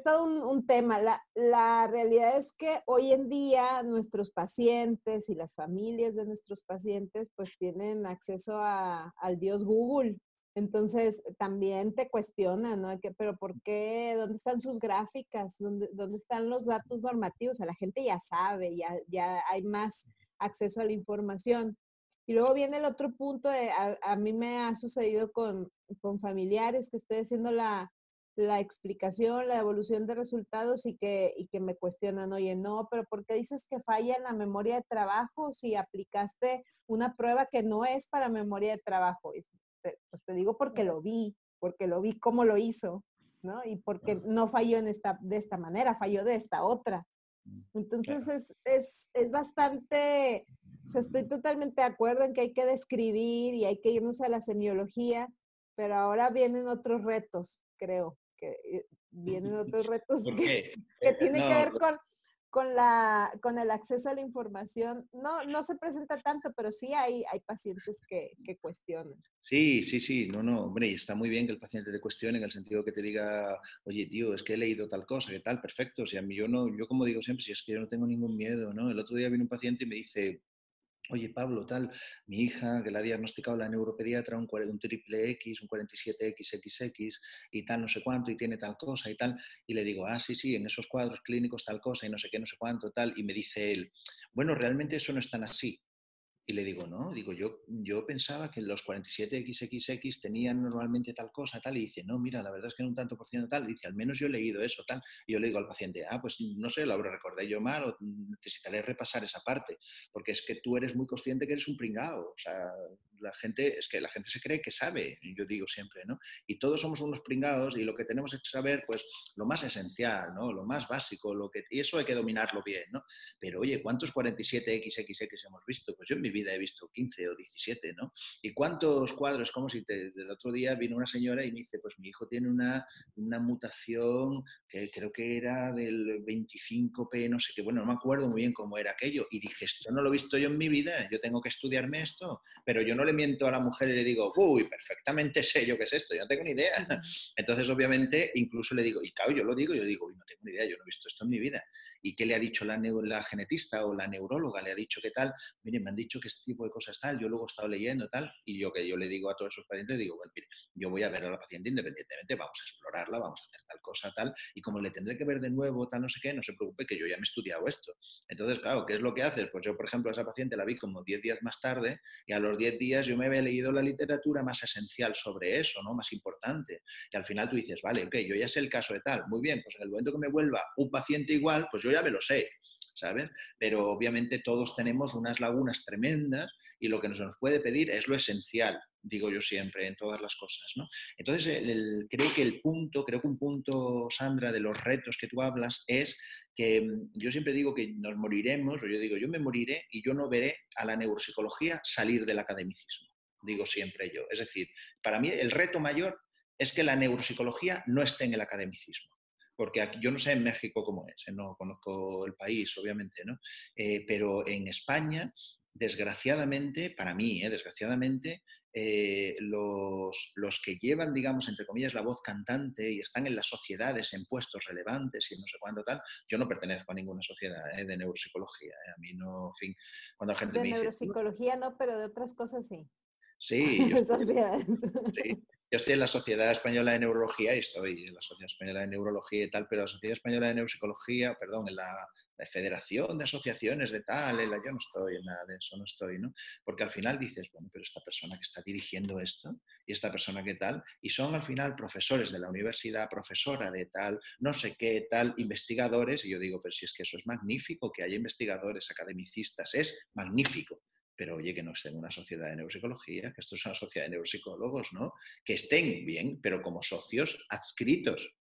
todo un, tema. La, realidad es que hoy en día nuestros pacientes y las familias de nuestros pacientes pues tienen acceso al dios Google. Entonces también te cuestionan, ¿no? Que, pero ¿por qué? ¿Dónde están sus gráficas? ¿Dónde, dónde están los datos normativos? O sea, la gente ya sabe, ya, ya hay más acceso a la información. Y luego viene el otro punto de, a, mí me ha sucedido con, con familiares que estoy haciendo la, la explicación, la evolución de resultados y que, y que me cuestionan, oye, no, pero ¿por qué dices que falla en la memoria de trabajo si aplicaste una prueba que no es para memoria de trabajo? pues te digo porque lo vi, porque lo vi cómo lo hizo, ¿no? Y porque no falló en esta, de esta manera, falló de esta otra. Mm, Entonces es, es, es bastante, o sea, estoy totalmente de acuerdo en que hay que describir y hay que irnos a la semiología, pero ahora vienen otros retos, creo que eh, vienen otros retos que, que eh, tienen que ver con, con, la, con el acceso a la información. No, no se presenta tanto, pero sí hay, hay pacientes que, que cuestionan. Sí, sí, sí, no, no, hombre, y está muy bien que el paciente te cuestione en el sentido que te diga, oye, tío, es que he leído tal cosa, que tal, perfecto, o sea, a mí yo no, yo como digo siempre, si es que yo no tengo ningún miedo, ¿no? El otro día vino un paciente y me dice, Oye, Pablo, tal, mi hija que la ha diagnosticado la neuropediatra un, un triple X, un 47XXX y tal, no sé cuánto, y tiene tal cosa y tal. Y le digo, ah, sí, sí, en esos cuadros clínicos tal cosa y no sé qué, no sé cuánto, tal. Y me dice él, bueno, realmente eso no es tan así. Y le digo, no, digo, yo, yo pensaba que los 47XXX tenían normalmente tal cosa, tal, y dice, no, mira, la verdad es que en un tanto por ciento tal, dice, al menos yo he leído eso, tal. Y yo le digo al paciente, ah, pues no sé, lo recordé yo mal, o necesitaré repasar esa parte, porque es que tú eres muy consciente que eres un pringao, o sea, la gente, es que la gente se cree que sabe, yo digo siempre, ¿no? Y todos somos unos pringados y lo que tenemos que saber, pues, lo más esencial, ¿no? Lo más básico, lo que, y eso hay que dominarlo bien, ¿no? Pero oye, ¿cuántos 47XXX hemos visto? Pues yo en mi vida he visto 15 o 17, ¿no? ¿Y cuántos cuadros? Como si te, el otro día vino una señora y me dice, pues mi hijo tiene una, una mutación que creo que era del 25P, no sé qué, bueno, no me acuerdo muy bien cómo era aquello. Y dije, esto no lo he visto yo en mi vida, yo tengo que estudiarme esto, pero yo no le miento a la mujer y le digo, uy, perfectamente sé yo qué es esto, yo no tengo ni idea. Entonces, obviamente, incluso le digo, y claro, yo lo digo, yo digo, uy, no tengo ni idea, yo no he visto esto en mi vida. ¿Y qué le ha dicho la, la genetista o la neuróloga? Le ha dicho que tal, mire, me han dicho que este tipo de cosas tal, yo luego he estado leyendo tal, y yo que yo le digo a todos esos pacientes, digo, bueno, mire, yo voy a ver a la paciente independientemente, vamos a explorarla, vamos a hacer tal cosa, tal, y como le tendré que ver de nuevo, tal, no sé qué, no se preocupe que yo ya me he estudiado esto. Entonces, claro, ¿qué es lo que haces? Pues yo, por ejemplo, a esa paciente la vi como 10 días más tarde, y a los 10 días yo me había leído la literatura más esencial sobre eso, ¿no? Más importante. Y al final tú dices, vale, ok, yo ya sé el caso de tal, muy bien, pues en el momento que me vuelva un paciente igual, pues yo ya me lo sé. ¿sabes? Pero obviamente todos tenemos unas lagunas tremendas y lo que nos puede pedir es lo esencial, digo yo siempre, en todas las cosas, ¿no? Entonces, creo que el punto, creo que un punto, Sandra, de los retos que tú hablas es que mm, yo siempre digo que nos moriremos, o yo digo, yo me moriré y yo no veré a la neuropsicología salir del academicismo digo siempre yo. Es decir, para mí el reto mayor es que la neuropsicología no esté en el academicismo. Porque aquí, yo no sé en México cómo es, ¿eh? no conozco el país, obviamente, ¿no? Eh, pero en España, desgraciadamente, para mí, ¿eh? desgraciadamente, los, los, que llevan, digamos, entre comillas, la voz cantante y están en las sociedades en puestos relevantes y no sé cuándo tal, yo no pertenezco a ninguna sociedad de neuropsicología. A mí no, en fin, cuando la gente de me dice... neuropsicología no, pero de otras cosas sí. Sí, yo, estoy en la Sociedad Española de Neurología y estoy en la Sociedad Española de Neurología y tal, pero la Sociedad Española de Neuropsicología, perdón, en la, Federación de Asociaciones de tal, en la, yo no estoy en nada de eso, no estoy, ¿no? Porque al final dices, bueno, pero esta persona que está dirigiendo esto y esta persona que tal, y son al final profesores de la universidad, profesora de tal, no sé qué, tal, investigadores, y yo digo, pero si es que eso es magnífico, que haya investigadores, academicistas, es magnífico pero oye, que no estén en una sociedad de neuropsicología, que esto es una sociedad de neuropsicólogos, ¿no? Que estén bien, pero como socios adscritos.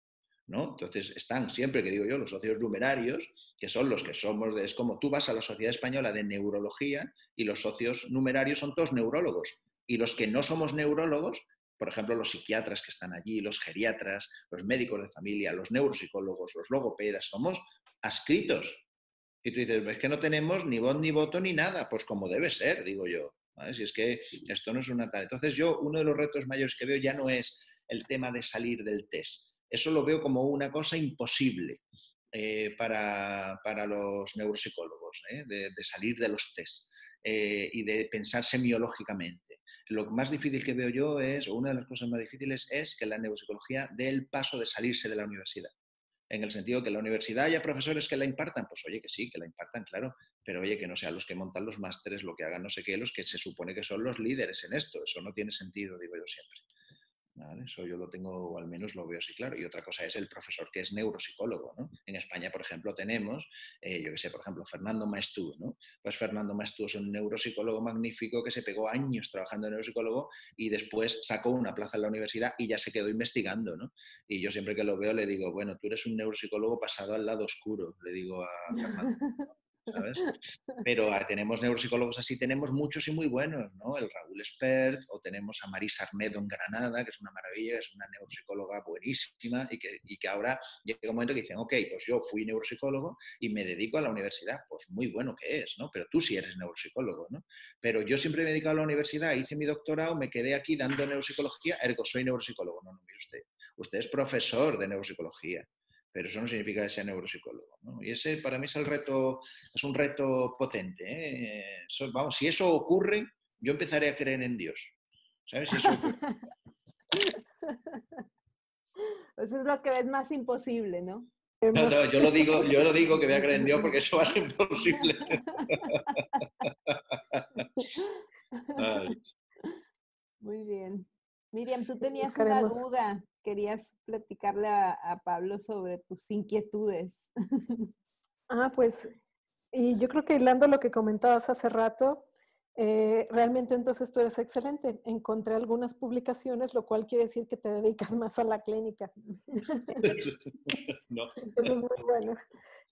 ¿no? Entonces están siempre, que digo yo, los socios numerarios, que son los que somos, de, es como tú vas a la Sociedad Española de Neurología y los socios numerarios son todos neurólogos. Y los que no somos neurólogos, por ejemplo, los psiquiatras que están allí, los geriatras, los médicos de familia, los neuropsicólogos, los logopedas, somos adscritos. Y tú dices, es que no tenemos ni voz ni voto ni nada, pues como debe ser, digo yo. Si es que esto no es una tal. Entonces yo, uno de los retos mayores que veo ya no es el tema de salir del test. Eso lo veo como una cosa imposible eh, para, los neuropsicólogos, ¿eh? de, salir de los test eh, y de pensar semiológicamente. Lo más difícil que veo yo es, o una de las cosas más difíciles es que la neuropsicología dé el paso de salirse de la universidad en el sentido que la universidad haya profesores que la impartan, pues oye que sí, que la impartan, claro, pero oye que no sean los que montan los másteres, lo que hagan no sé qué, los que se supone que son los líderes en esto, eso no tiene sentido, digo yo siempre. Eso yo lo tengo, o al menos lo veo así claro. Y otra cosa es el profesor que es neuropsicólogo. ¿no? En España, por ejemplo, tenemos, eh, yo que sé, por ejemplo, Fernando Maestú. ¿no? Pues Fernando Maestú es un neuropsicólogo magnífico que se pegó años trabajando en neuropsicólogo y después sacó una plaza en la universidad y ya se quedó investigando. ¿no? Y yo siempre que lo veo le digo, bueno, tú eres un neuropsicólogo pasado al lado oscuro, le digo a Fernando. ¿Sabes? Pero tenemos neuropsicólogos así, tenemos muchos y muy buenos, ¿no? El Raúl Espert, o tenemos a Marisa Arnedo en Granada, que es una maravilla, es una neuropsicóloga buenísima y que, y que ahora llega un momento que dicen, ok, pues yo fui neuropsicólogo y me dedico a la universidad, pues muy bueno que es, ¿no? Pero tú sí eres neuropsicólogo, ¿no? Pero yo siempre me he dedicado a la universidad, hice mi doctorado, me quedé aquí dando neuropsicología, ergo soy neuropsicólogo, no, no, mire usted, usted es profesor de neuropsicología pero eso no significa que sea neuropsicólogo. Y ese para mí es el reto, es un reto potente. ¿eh? vamos, si eso ocurre, yo empezaré a creer en Dios. ¿Sabes? eso, es lo que ves más imposible, ¿no? No, no, yo lo digo, yo lo digo que voy a creer en Dios porque eso va a ser imposible. Muy bien. Miriam, tú tenías una duda querías platicarle a, Pablo sobre tus inquietudes. Ah, pues, y yo creo que hilando lo que comentabas hace rato, eh, realmente entonces tú eres excelente. Encontré algunas publicaciones, lo cual quiere decir que te dedicas más a la clínica. no. Eso es muy bueno.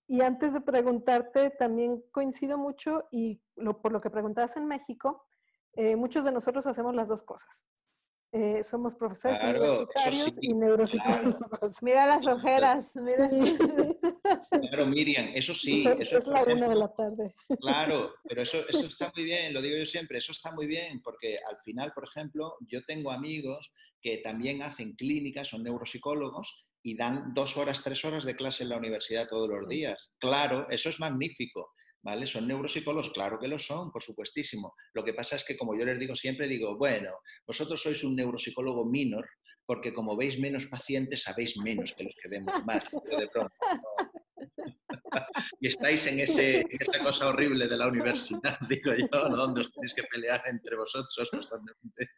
Y antes de preguntarte, también coincido mucho y lo, por lo que preguntabas en México, eh, muchos de nosotros hacemos las dos cosas. Eh, somos profesores universitarios y neuropsicólogos. Mira las ojeras, mira. Claro, Miriam, eso sí. es la una de la tarde. Claro, pero eso, eso está muy bien, lo digo yo siempre, eso está muy bien, porque al final, por ejemplo, yo tengo amigos que también hacen clínicas, son neuropsicólogos y dan dos horas, tres horas de clase en la universidad todos los días. Claro, eso es magnífico. ¿Vale? ¿Son neuropsicólogos? Claro que lo son, por supuestísimo. Lo que pasa es que, como yo les digo siempre, digo, bueno, vosotros sois un neuropsicólogo minor, porque como veis menos pacientes, sabéis menos que los que vemos más. De pronto, y estáis en, ese, esa cosa horrible de la universidad, digo yo, ¿no? donde os tenéis que pelear entre vosotros constantemente.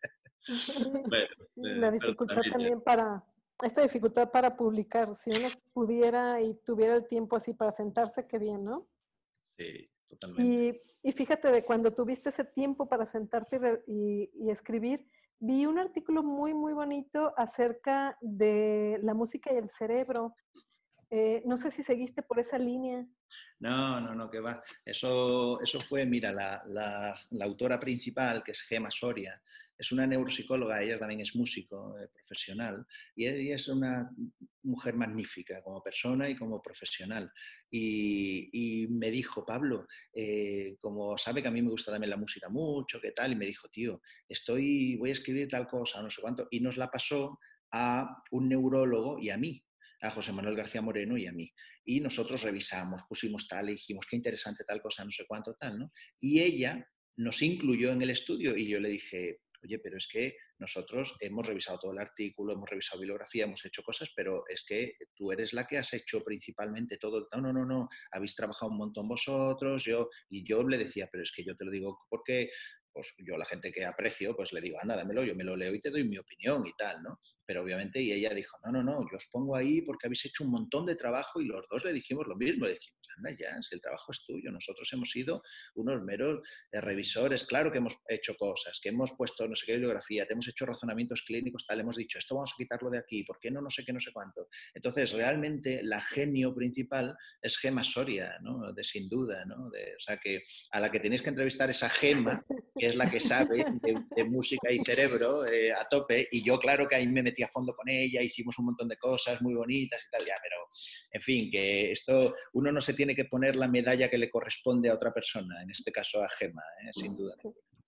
la dificultad también para, esta dificultad para publicar, si uno pudiera y tuviera el tiempo así para sentarse, qué bien, ¿no? Sí, totalmente. Y, fíjate, de cuando tuviste ese tiempo para sentarte y, escribir, vi un artículo muy, muy bonito acerca de la música y el cerebro. Eh, no sé si seguiste por esa línea. No, no, no, que va. Eso, eso fue, mira, la, la, la autora principal, que es Gema Soria, es una neuropsicóloga, ella también es músico eh, profesional y ella es una mujer magnífica como persona y como profesional. Y, me dijo, Pablo, eh, como sabe que a mí me gusta también la música mucho, ¿qué tal? Y me dijo, tío, estoy, voy a escribir tal cosa, no sé cuánto, y nos la pasó a un neurólogo y a mí, a José Manuel García Moreno y a mí. Y nosotros revisamos, pusimos tal y dijimos, qué interesante tal cosa, no sé cuánto, tal, ¿no? Y ella nos incluyó en el estudio y yo le dije, oye, pero es que nosotros hemos revisado todo el artículo, hemos revisado bibliografía, hemos hecho cosas, pero es que tú eres la que has hecho principalmente todo. No, no, no, no, habéis trabajado un montón vosotros, yo, y yo le decía, pero es que yo te lo digo porque pues yo la gente que aprecio, pues le digo, anda, dámelo, yo me lo leo y te doy mi opinión y tal, ¿no? Pero obviamente, y ella dijo, no, no, no, yo os pongo ahí porque habéis hecho un montón de trabajo y los dos le dijimos lo mismo, dijimos, anda ya, si el trabajo es tuyo, nosotros hemos sido unos meros eh, revisores, claro que hemos hecho cosas, que hemos puesto no sé qué bibliografía, te hemos hecho razonamientos clínicos, tal, hemos dicho, esto vamos a quitarlo de aquí, ¿por qué no? No sé qué, no sé cuánto. Entonces, realmente la genio principal es Gema Soria, ¿no? De sin duda, ¿no? De, o sea, que a la que tenéis que entrevistar esa Gema, que es la que sabe de, música y cerebro eh, a tope, y yo claro que ahí me metí a fondo con ella, hicimos un montón de cosas muy bonitas y tal, ya, pero en fin, que esto uno no se tiene que poner la medalla que le corresponde a otra persona, en este caso a Gema, ¿eh? sin duda.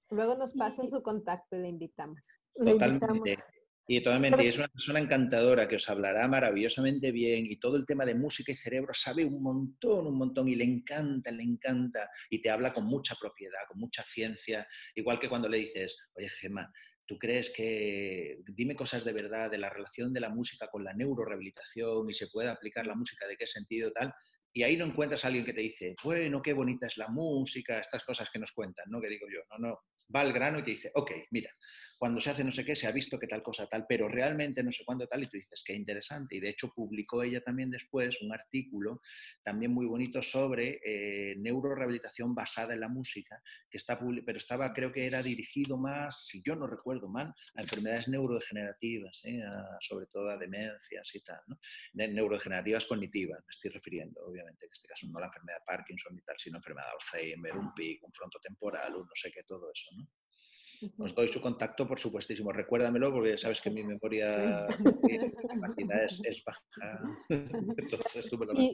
Luego nos pasa su contacto y le invitamos. Totalmente. Y totalmente, y es una persona encantadora que os hablará maravillosamente bien y todo el tema de música y cerebro sabe un montón, un montón y le encanta, le encanta y te habla con mucha propiedad, con mucha ciencia, igual que cuando le dices, oye Gemma, ¿Tú crees que, dime cosas de verdad de la relación de la música con la neurorehabilitación y se puede aplicar la música de qué sentido tal? Y ahí no encuentras a alguien que te dice, bueno, qué bonita es la música, estas cosas que nos cuentan, ¿no? Que digo yo, no, no, va al grano y te dice, ok, mira, cuando se hace no sé qué, se ha visto que tal cosa tal, pero realmente no sé cuándo tal, y tú dices, qué interesante. Y de hecho publicó ella también después un artículo también muy bonito sobre eh, neurorehabilitación basada en la música, que está pero estaba, creo que era dirigido más, si yo no recuerdo mal, a enfermedades neurodegenerativas, ¿eh? sobre todo a demencias y tal, ¿no? neurodegenerativas cognitivas, me estoy refiriendo, obviamente, en este caso no la enfermedad de Parkinson y tal, sino enfermedad de Alzheimer, un PIC, un frontotemporal, un no sé qué, todo eso, ¿no? Os doy su contacto, por supuestísimo. Recuérdamelo porque ya sabes que mi memoria es, baja. Entonces tú me lo y,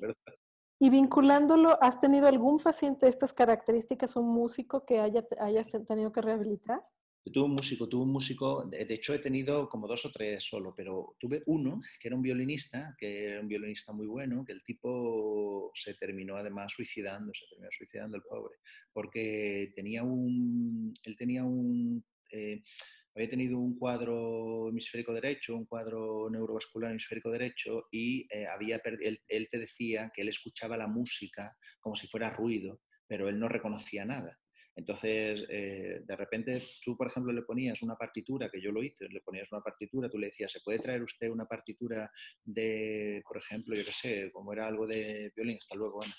y, vinculándolo, ¿has tenido algún paciente de estas características, un músico que haya, hayas tenido que rehabilitar? Tuve un músico, tuve un músico, de hecho he tenido como dos o tres solo, pero tuve uno que era un violinista, que era un violinista muy bueno, que el tipo se terminó además suicidando, se terminó suicidando el pobre, porque tenía un, él tenía un, eh, había tenido un cuadro hemisférico derecho, un cuadro neurovascular hemisférico derecho y eh, había él, él te decía que él escuchaba la música como si fuera ruido, pero él no reconocía nada. Entonces, eh, de repente tú, por ejemplo, le ponías una partitura, que yo lo hice, le ponías una partitura, tú le decías, ¿se puede traer usted una partitura de, por ejemplo, yo qué sé, como era algo de violín, hasta luego, bueno,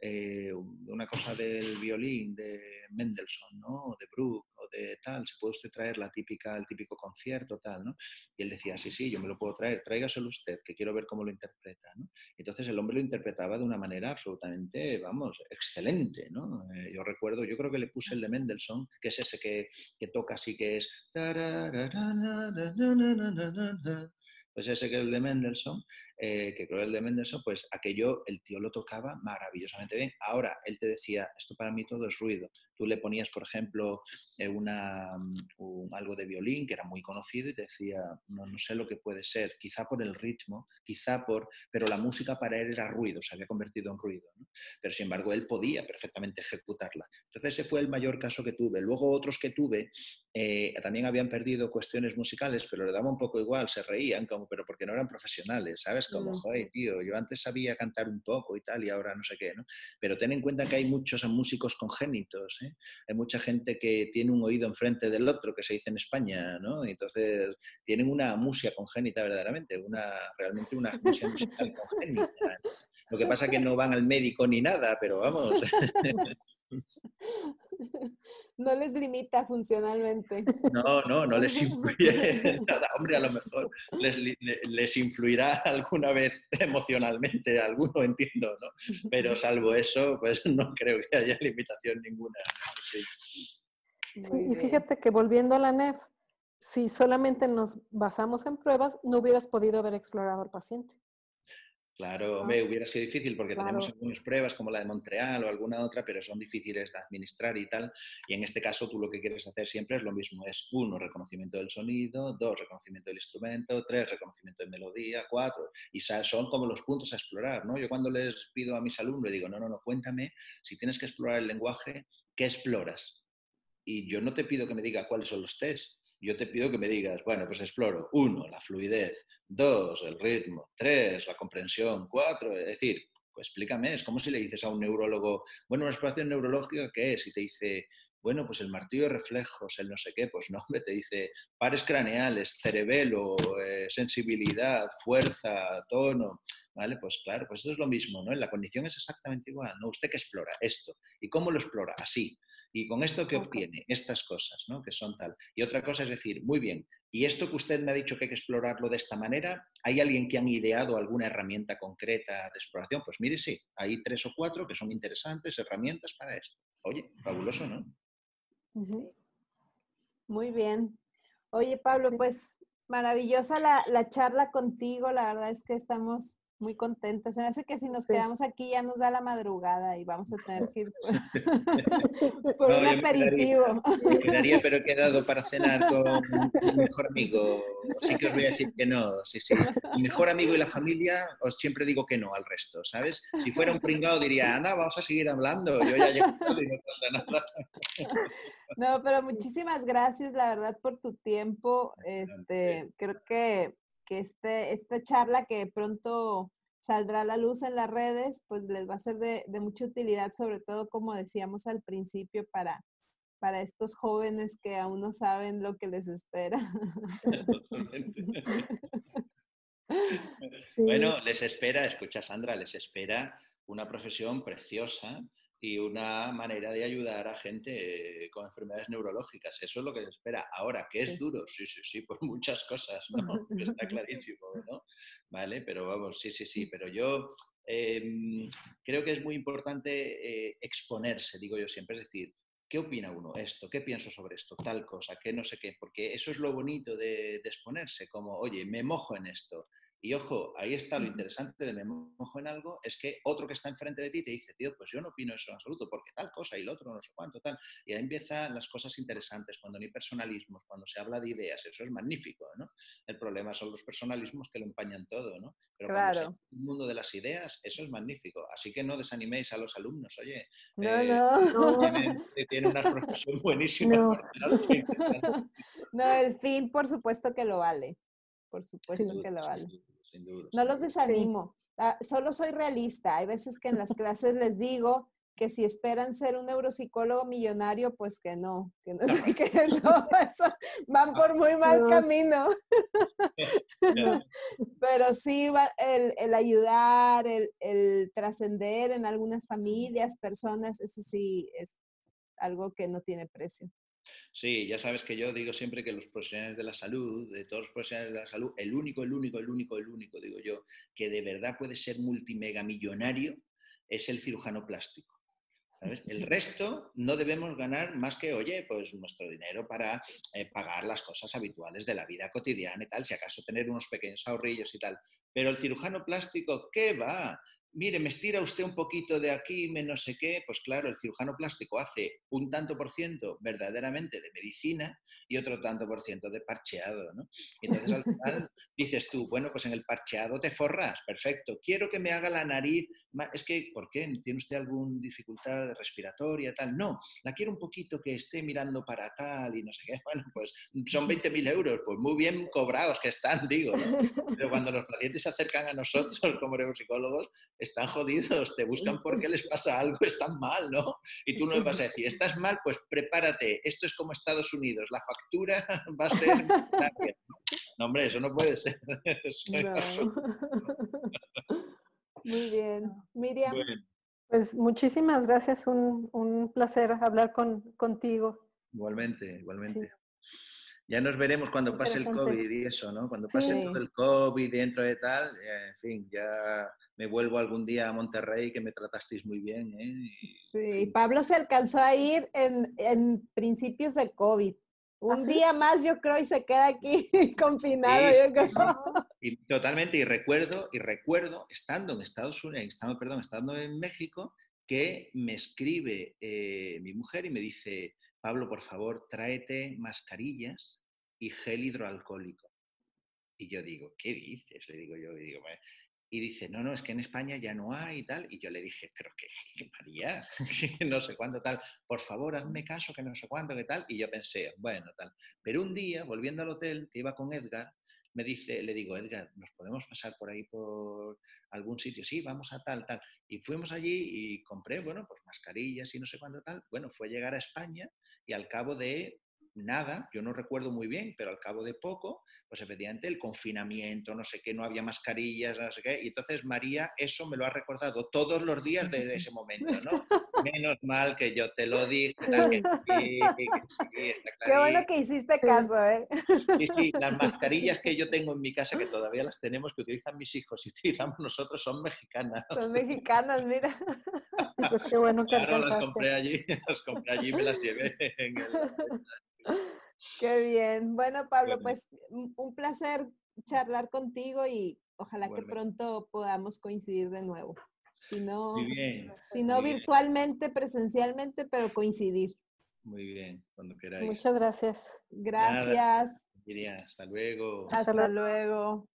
eh, una cosa del violín de Mendelssohn, ¿no? O de Bruch, o de tal, ¿se puede usted traer la típica, el típico concierto, tal, ¿no? Y él decía, sí, sí, yo me lo puedo traer, tráigaselo usted, que quiero ver cómo lo interpreta, ¿no? Entonces el hombre lo interpretaba de una manera absolutamente, vamos, excelente, ¿no? Eh, yo recuerdo, yo creo que le puse el de Mendelssohn, que es ese que, que toca así, que es pues ese que es el de Mendelssohn, eh, que creo que el de Mendelssohn, pues aquello el tío lo tocaba maravillosamente bien. Ahora, él te decía, esto para mí todo es ruido. Tú le ponías, por ejemplo, eh, una, mm, algo de violín que era muy conocido y te decía, no, no sé lo que puede ser, quizá por el ritmo, quizá por, pero la música para él era ruido, se había convertido en ruido. Pero sin embargo, él podía perfectamente ejecutarla. Entonces ese fue el mayor caso que tuve. Luego otros que tuve eh, también habían perdido cuestiones musicales, pero le daba un poco igual, se reían, como, pero porque no eran profesionales, ¿sabes? Como, joder, tío, yo antes sabía cantar un poco y tal, y ahora no sé qué, ¿no? Pero ten en cuenta que hay muchos músicos congénitos, ¿eh? Hay mucha gente que tiene un oído enfrente del otro, que se dice en España, ¿no? Entonces tienen una música congénita verdaderamente, una, realmente una música musical congénita. Lo que pasa es que no van al médico ni nada, pero vamos. No les limita funcionalmente. No, no, no les influye nada. Hombre, a lo mejor les, influirá alguna vez emocionalmente, alguno entiendo, ¿no? Pero salvo eso, pues no creo que haya limitación ninguna. Sí. y fíjate que volviendo a la NEF, si solamente nos basamos en pruebas, no hubieras podido haber explorado al paciente. Claro, me hubiera sido difícil porque tenemos algunas pruebas como la de Montreal o alguna otra, pero son difíciles de administrar y tal. Y en este caso tú lo que quieres hacer siempre es lo mismo. Es uno, reconocimiento del sonido, dos, reconocimiento del instrumento, tres, reconocimiento de melodía, cuatro. Y son como los puntos a explorar, ¿no? Yo cuando les pido a mis alumnos, les digo, no, no, no, cuéntame, si tienes que explorar el lenguaje, ¿qué exploras? Y yo no te pido que me diga cuáles son los test, yo te pido que me digas, bueno, pues exploro, uno, la fluidez, dos, el ritmo, tres, la comprensión, cuatro, es decir, pues explícame, es como si le dices a un neurólogo, bueno, una exploración neurológica, ¿qué es? Y te dice, bueno, pues el martillo de reflejos, el no sé qué, pues no, te dice pares craneales, cerebelo, eh, sensibilidad, fuerza, tono, ¿vale? Pues claro, pues eso es lo mismo, ¿no? La condición es exactamente igual, ¿no? Usted que explora esto. ¿Y cómo lo explora? Así. ¿Y con esto qué obtiene? Estas cosas, ¿no? Que son tal. Y otra cosa es decir, muy bien, y esto que usted me ha dicho que hay que explorarlo de esta manera, ¿hay alguien que han ideado alguna herramienta concreta de exploración? Pues mire, sí, hay tres o cuatro que son interesantes herramientas para esto. Oye, fabuloso, ¿no? Muy bien. Oye, Pablo, pues maravillosa la, la charla contigo. La verdad es que estamos muy contenta. Se me hace que si nos quedamos aquí ya nos da la madrugada y vamos a tener que ir por, un aperitivo. Me quedaría, pero he quedado para cenar con mi mejor amigo. Sí que os voy a decir que no. Sí, sí. Mi mejor amigo y la familia, os siempre digo que no al resto, ¿sabes? Si fuera un pringado diría, anda, vamos a seguir hablando. Yo ya llego y no pasa nada. No, pero muchísimas gracias, la verdad, por tu tiempo. Este, creo que que este, esta charla que pronto saldrá a la luz en las redes, pues les va a ser de, mucha utilidad, sobre todo, como decíamos al principio, para, para estos jóvenes que aún no saben lo que les espera. Bueno, les espera, escucha Sandra, les espera una profesión preciosa y una manera de ayudar a gente con enfermedades neurológicas. Eso es lo que se espera. Ahora, ¿qué es duro? Sí, sí, sí, por muchas cosas, ¿no? Está clarísimo, ¿no? Vale, pero vamos, sí, sí, sí, pero yo em, creo que es muy importante eh, exponerse, digo yo siempre, es decir, ¿qué opina uno esto? ¿Qué pienso sobre esto? Tal cosa, ¿qué no sé qué? Porque eso es lo bonito de, de exponerse, como, oye, me mojo en esto, y ojo, ahí está lo interesante de me mojo en algo, es que otro que está enfrente de ti te dice, tío, pues yo no opino eso en absoluto, porque tal cosa y el otro no sé cuánto, tal. Y ahí empiezan las cosas interesantes, cuando no hay personalismos, cuando se habla de ideas, eso es magnífico, ¿no? El problema son los personalismos que lo empañan todo, ¿no? Pero claro. cuando el mundo de las ideas, eso es magnífico. Así que no desaniméis a los alumnos, oye. No, eh, no. Tiene, una profesión buenísima. no, el fin, por supuesto que lo vale. Por supuesto que lo vale. No los desanimo. Ah, solo soy realista. Hay veces que en las clases les digo que si esperan ser un neuropsicólogo millonario, pues que no, que no sé qué eso, eso van por muy mal camino. Pero sí, va el, el, ayudar, el, el trascender en algunas familias, personas, eso sí es algo que no tiene precio. Sí, ya sabes que yo digo siempre que los profesionales de la salud, de todos los profesionales de la salud, el único, el único, el único, el único, digo yo, que de verdad puede ser multimegamillonario es el cirujano plástico. El resto no debemos ganar más que, oye, pues nuestro dinero para eh, pagar las cosas habituales de la vida cotidiana y tal, si acaso tener unos pequeños ahorrillos y tal. Pero el cirujano plástico, ¿qué va? Mire, me estira usted un poquito de aquí, me no sé qué, pues claro, el cirujano plástico hace un tanto por ciento verdaderamente de medicina y otro tanto por ciento de parcheado, ¿no? Y entonces al final dices tú, bueno, pues en el parcheado te forras, perfecto, quiero que me haga la nariz, es que, ¿por qué? ¿Tiene usted alguna dificultad respiratoria, tal? No, la quiero un poquito que esté mirando para tal y no sé qué, bueno, pues son 20.000 euros, pues muy bien cobrados que están, digo, ¿no? Pero cuando los pacientes se acercan a nosotros como neuropsicólogos, están jodidos, te buscan porque les pasa algo, están mal, ¿no? Y tú no vas a decir, estás mal, pues prepárate, esto es como Estados Unidos, la factura va a ser... No, hombre, eso no puede ser. Muy bien. Miriam. Pues muchísimas gracias, un, un placer hablar con, contigo. Igualmente, igualmente. Ya nos veremos cuando pase el COVID y eso, ¿no? Cuando pase todo el COVID dentro de tal, en fin, ya me vuelvo algún día a Monterrey que me tratasteis muy bien. ¿eh? sí, Pablo se alcanzó a ir en, en principios de COVID. ¿Ah, Un día más, yo creo, y se queda aquí confinado, yo creo. Y totalmente, y recuerdo, y recuerdo, estando en Estados Unidos, estando, perdón, estando en México, que me escribe eh, mi mujer y me dice, Pablo, por favor, tráete mascarillas y gel hidroalcohólico. Y yo digo, ¿qué dices? Le digo yo, y digo, y dice, no, no, es que en España ya no hay y tal. Y yo le dije, pero qué, María, no sé cuándo tal, por favor, hazme caso, que no sé cuándo, qué tal. Y yo pensé, bueno, tal. Pero un día, volviendo al hotel, que iba con Edgar, me dice, le digo, Edgar, ¿nos podemos pasar por ahí por algún sitio? Sí, vamos a tal, tal. Y fuimos allí y compré, bueno, pues mascarillas y no sé cuándo tal. Bueno, fue llegar a España y al cabo de nada, yo no recuerdo muy bien, pero al cabo de poco, pues efectivamente el confinamiento, no sé qué, no había mascarillas, no sé qué, y entonces María eso me lo ha recordado todos los días desde ese momento, ¿no? Menos mal que yo te lo dije. Qué bueno que hiciste caso, ¿eh? Sí, sí, las mascarillas que yo tengo en mi casa, que todavía las tenemos, que utilizan mis hijos y utilizamos nosotros, son mexicanas. Son mexicanas, mira. Sí, pues qué bueno que claro, las compré allí, las compré allí y me las llevé en el... Qué bien. Bueno, Pablo, pues un placer charlar contigo y ojalá que pronto podamos coincidir de nuevo. Si no, si no virtualmente, presencialmente, pero coincidir. Muy bien, cuando queráis. Muchas gracias. Gracias. hasta luego. Hasta, luego.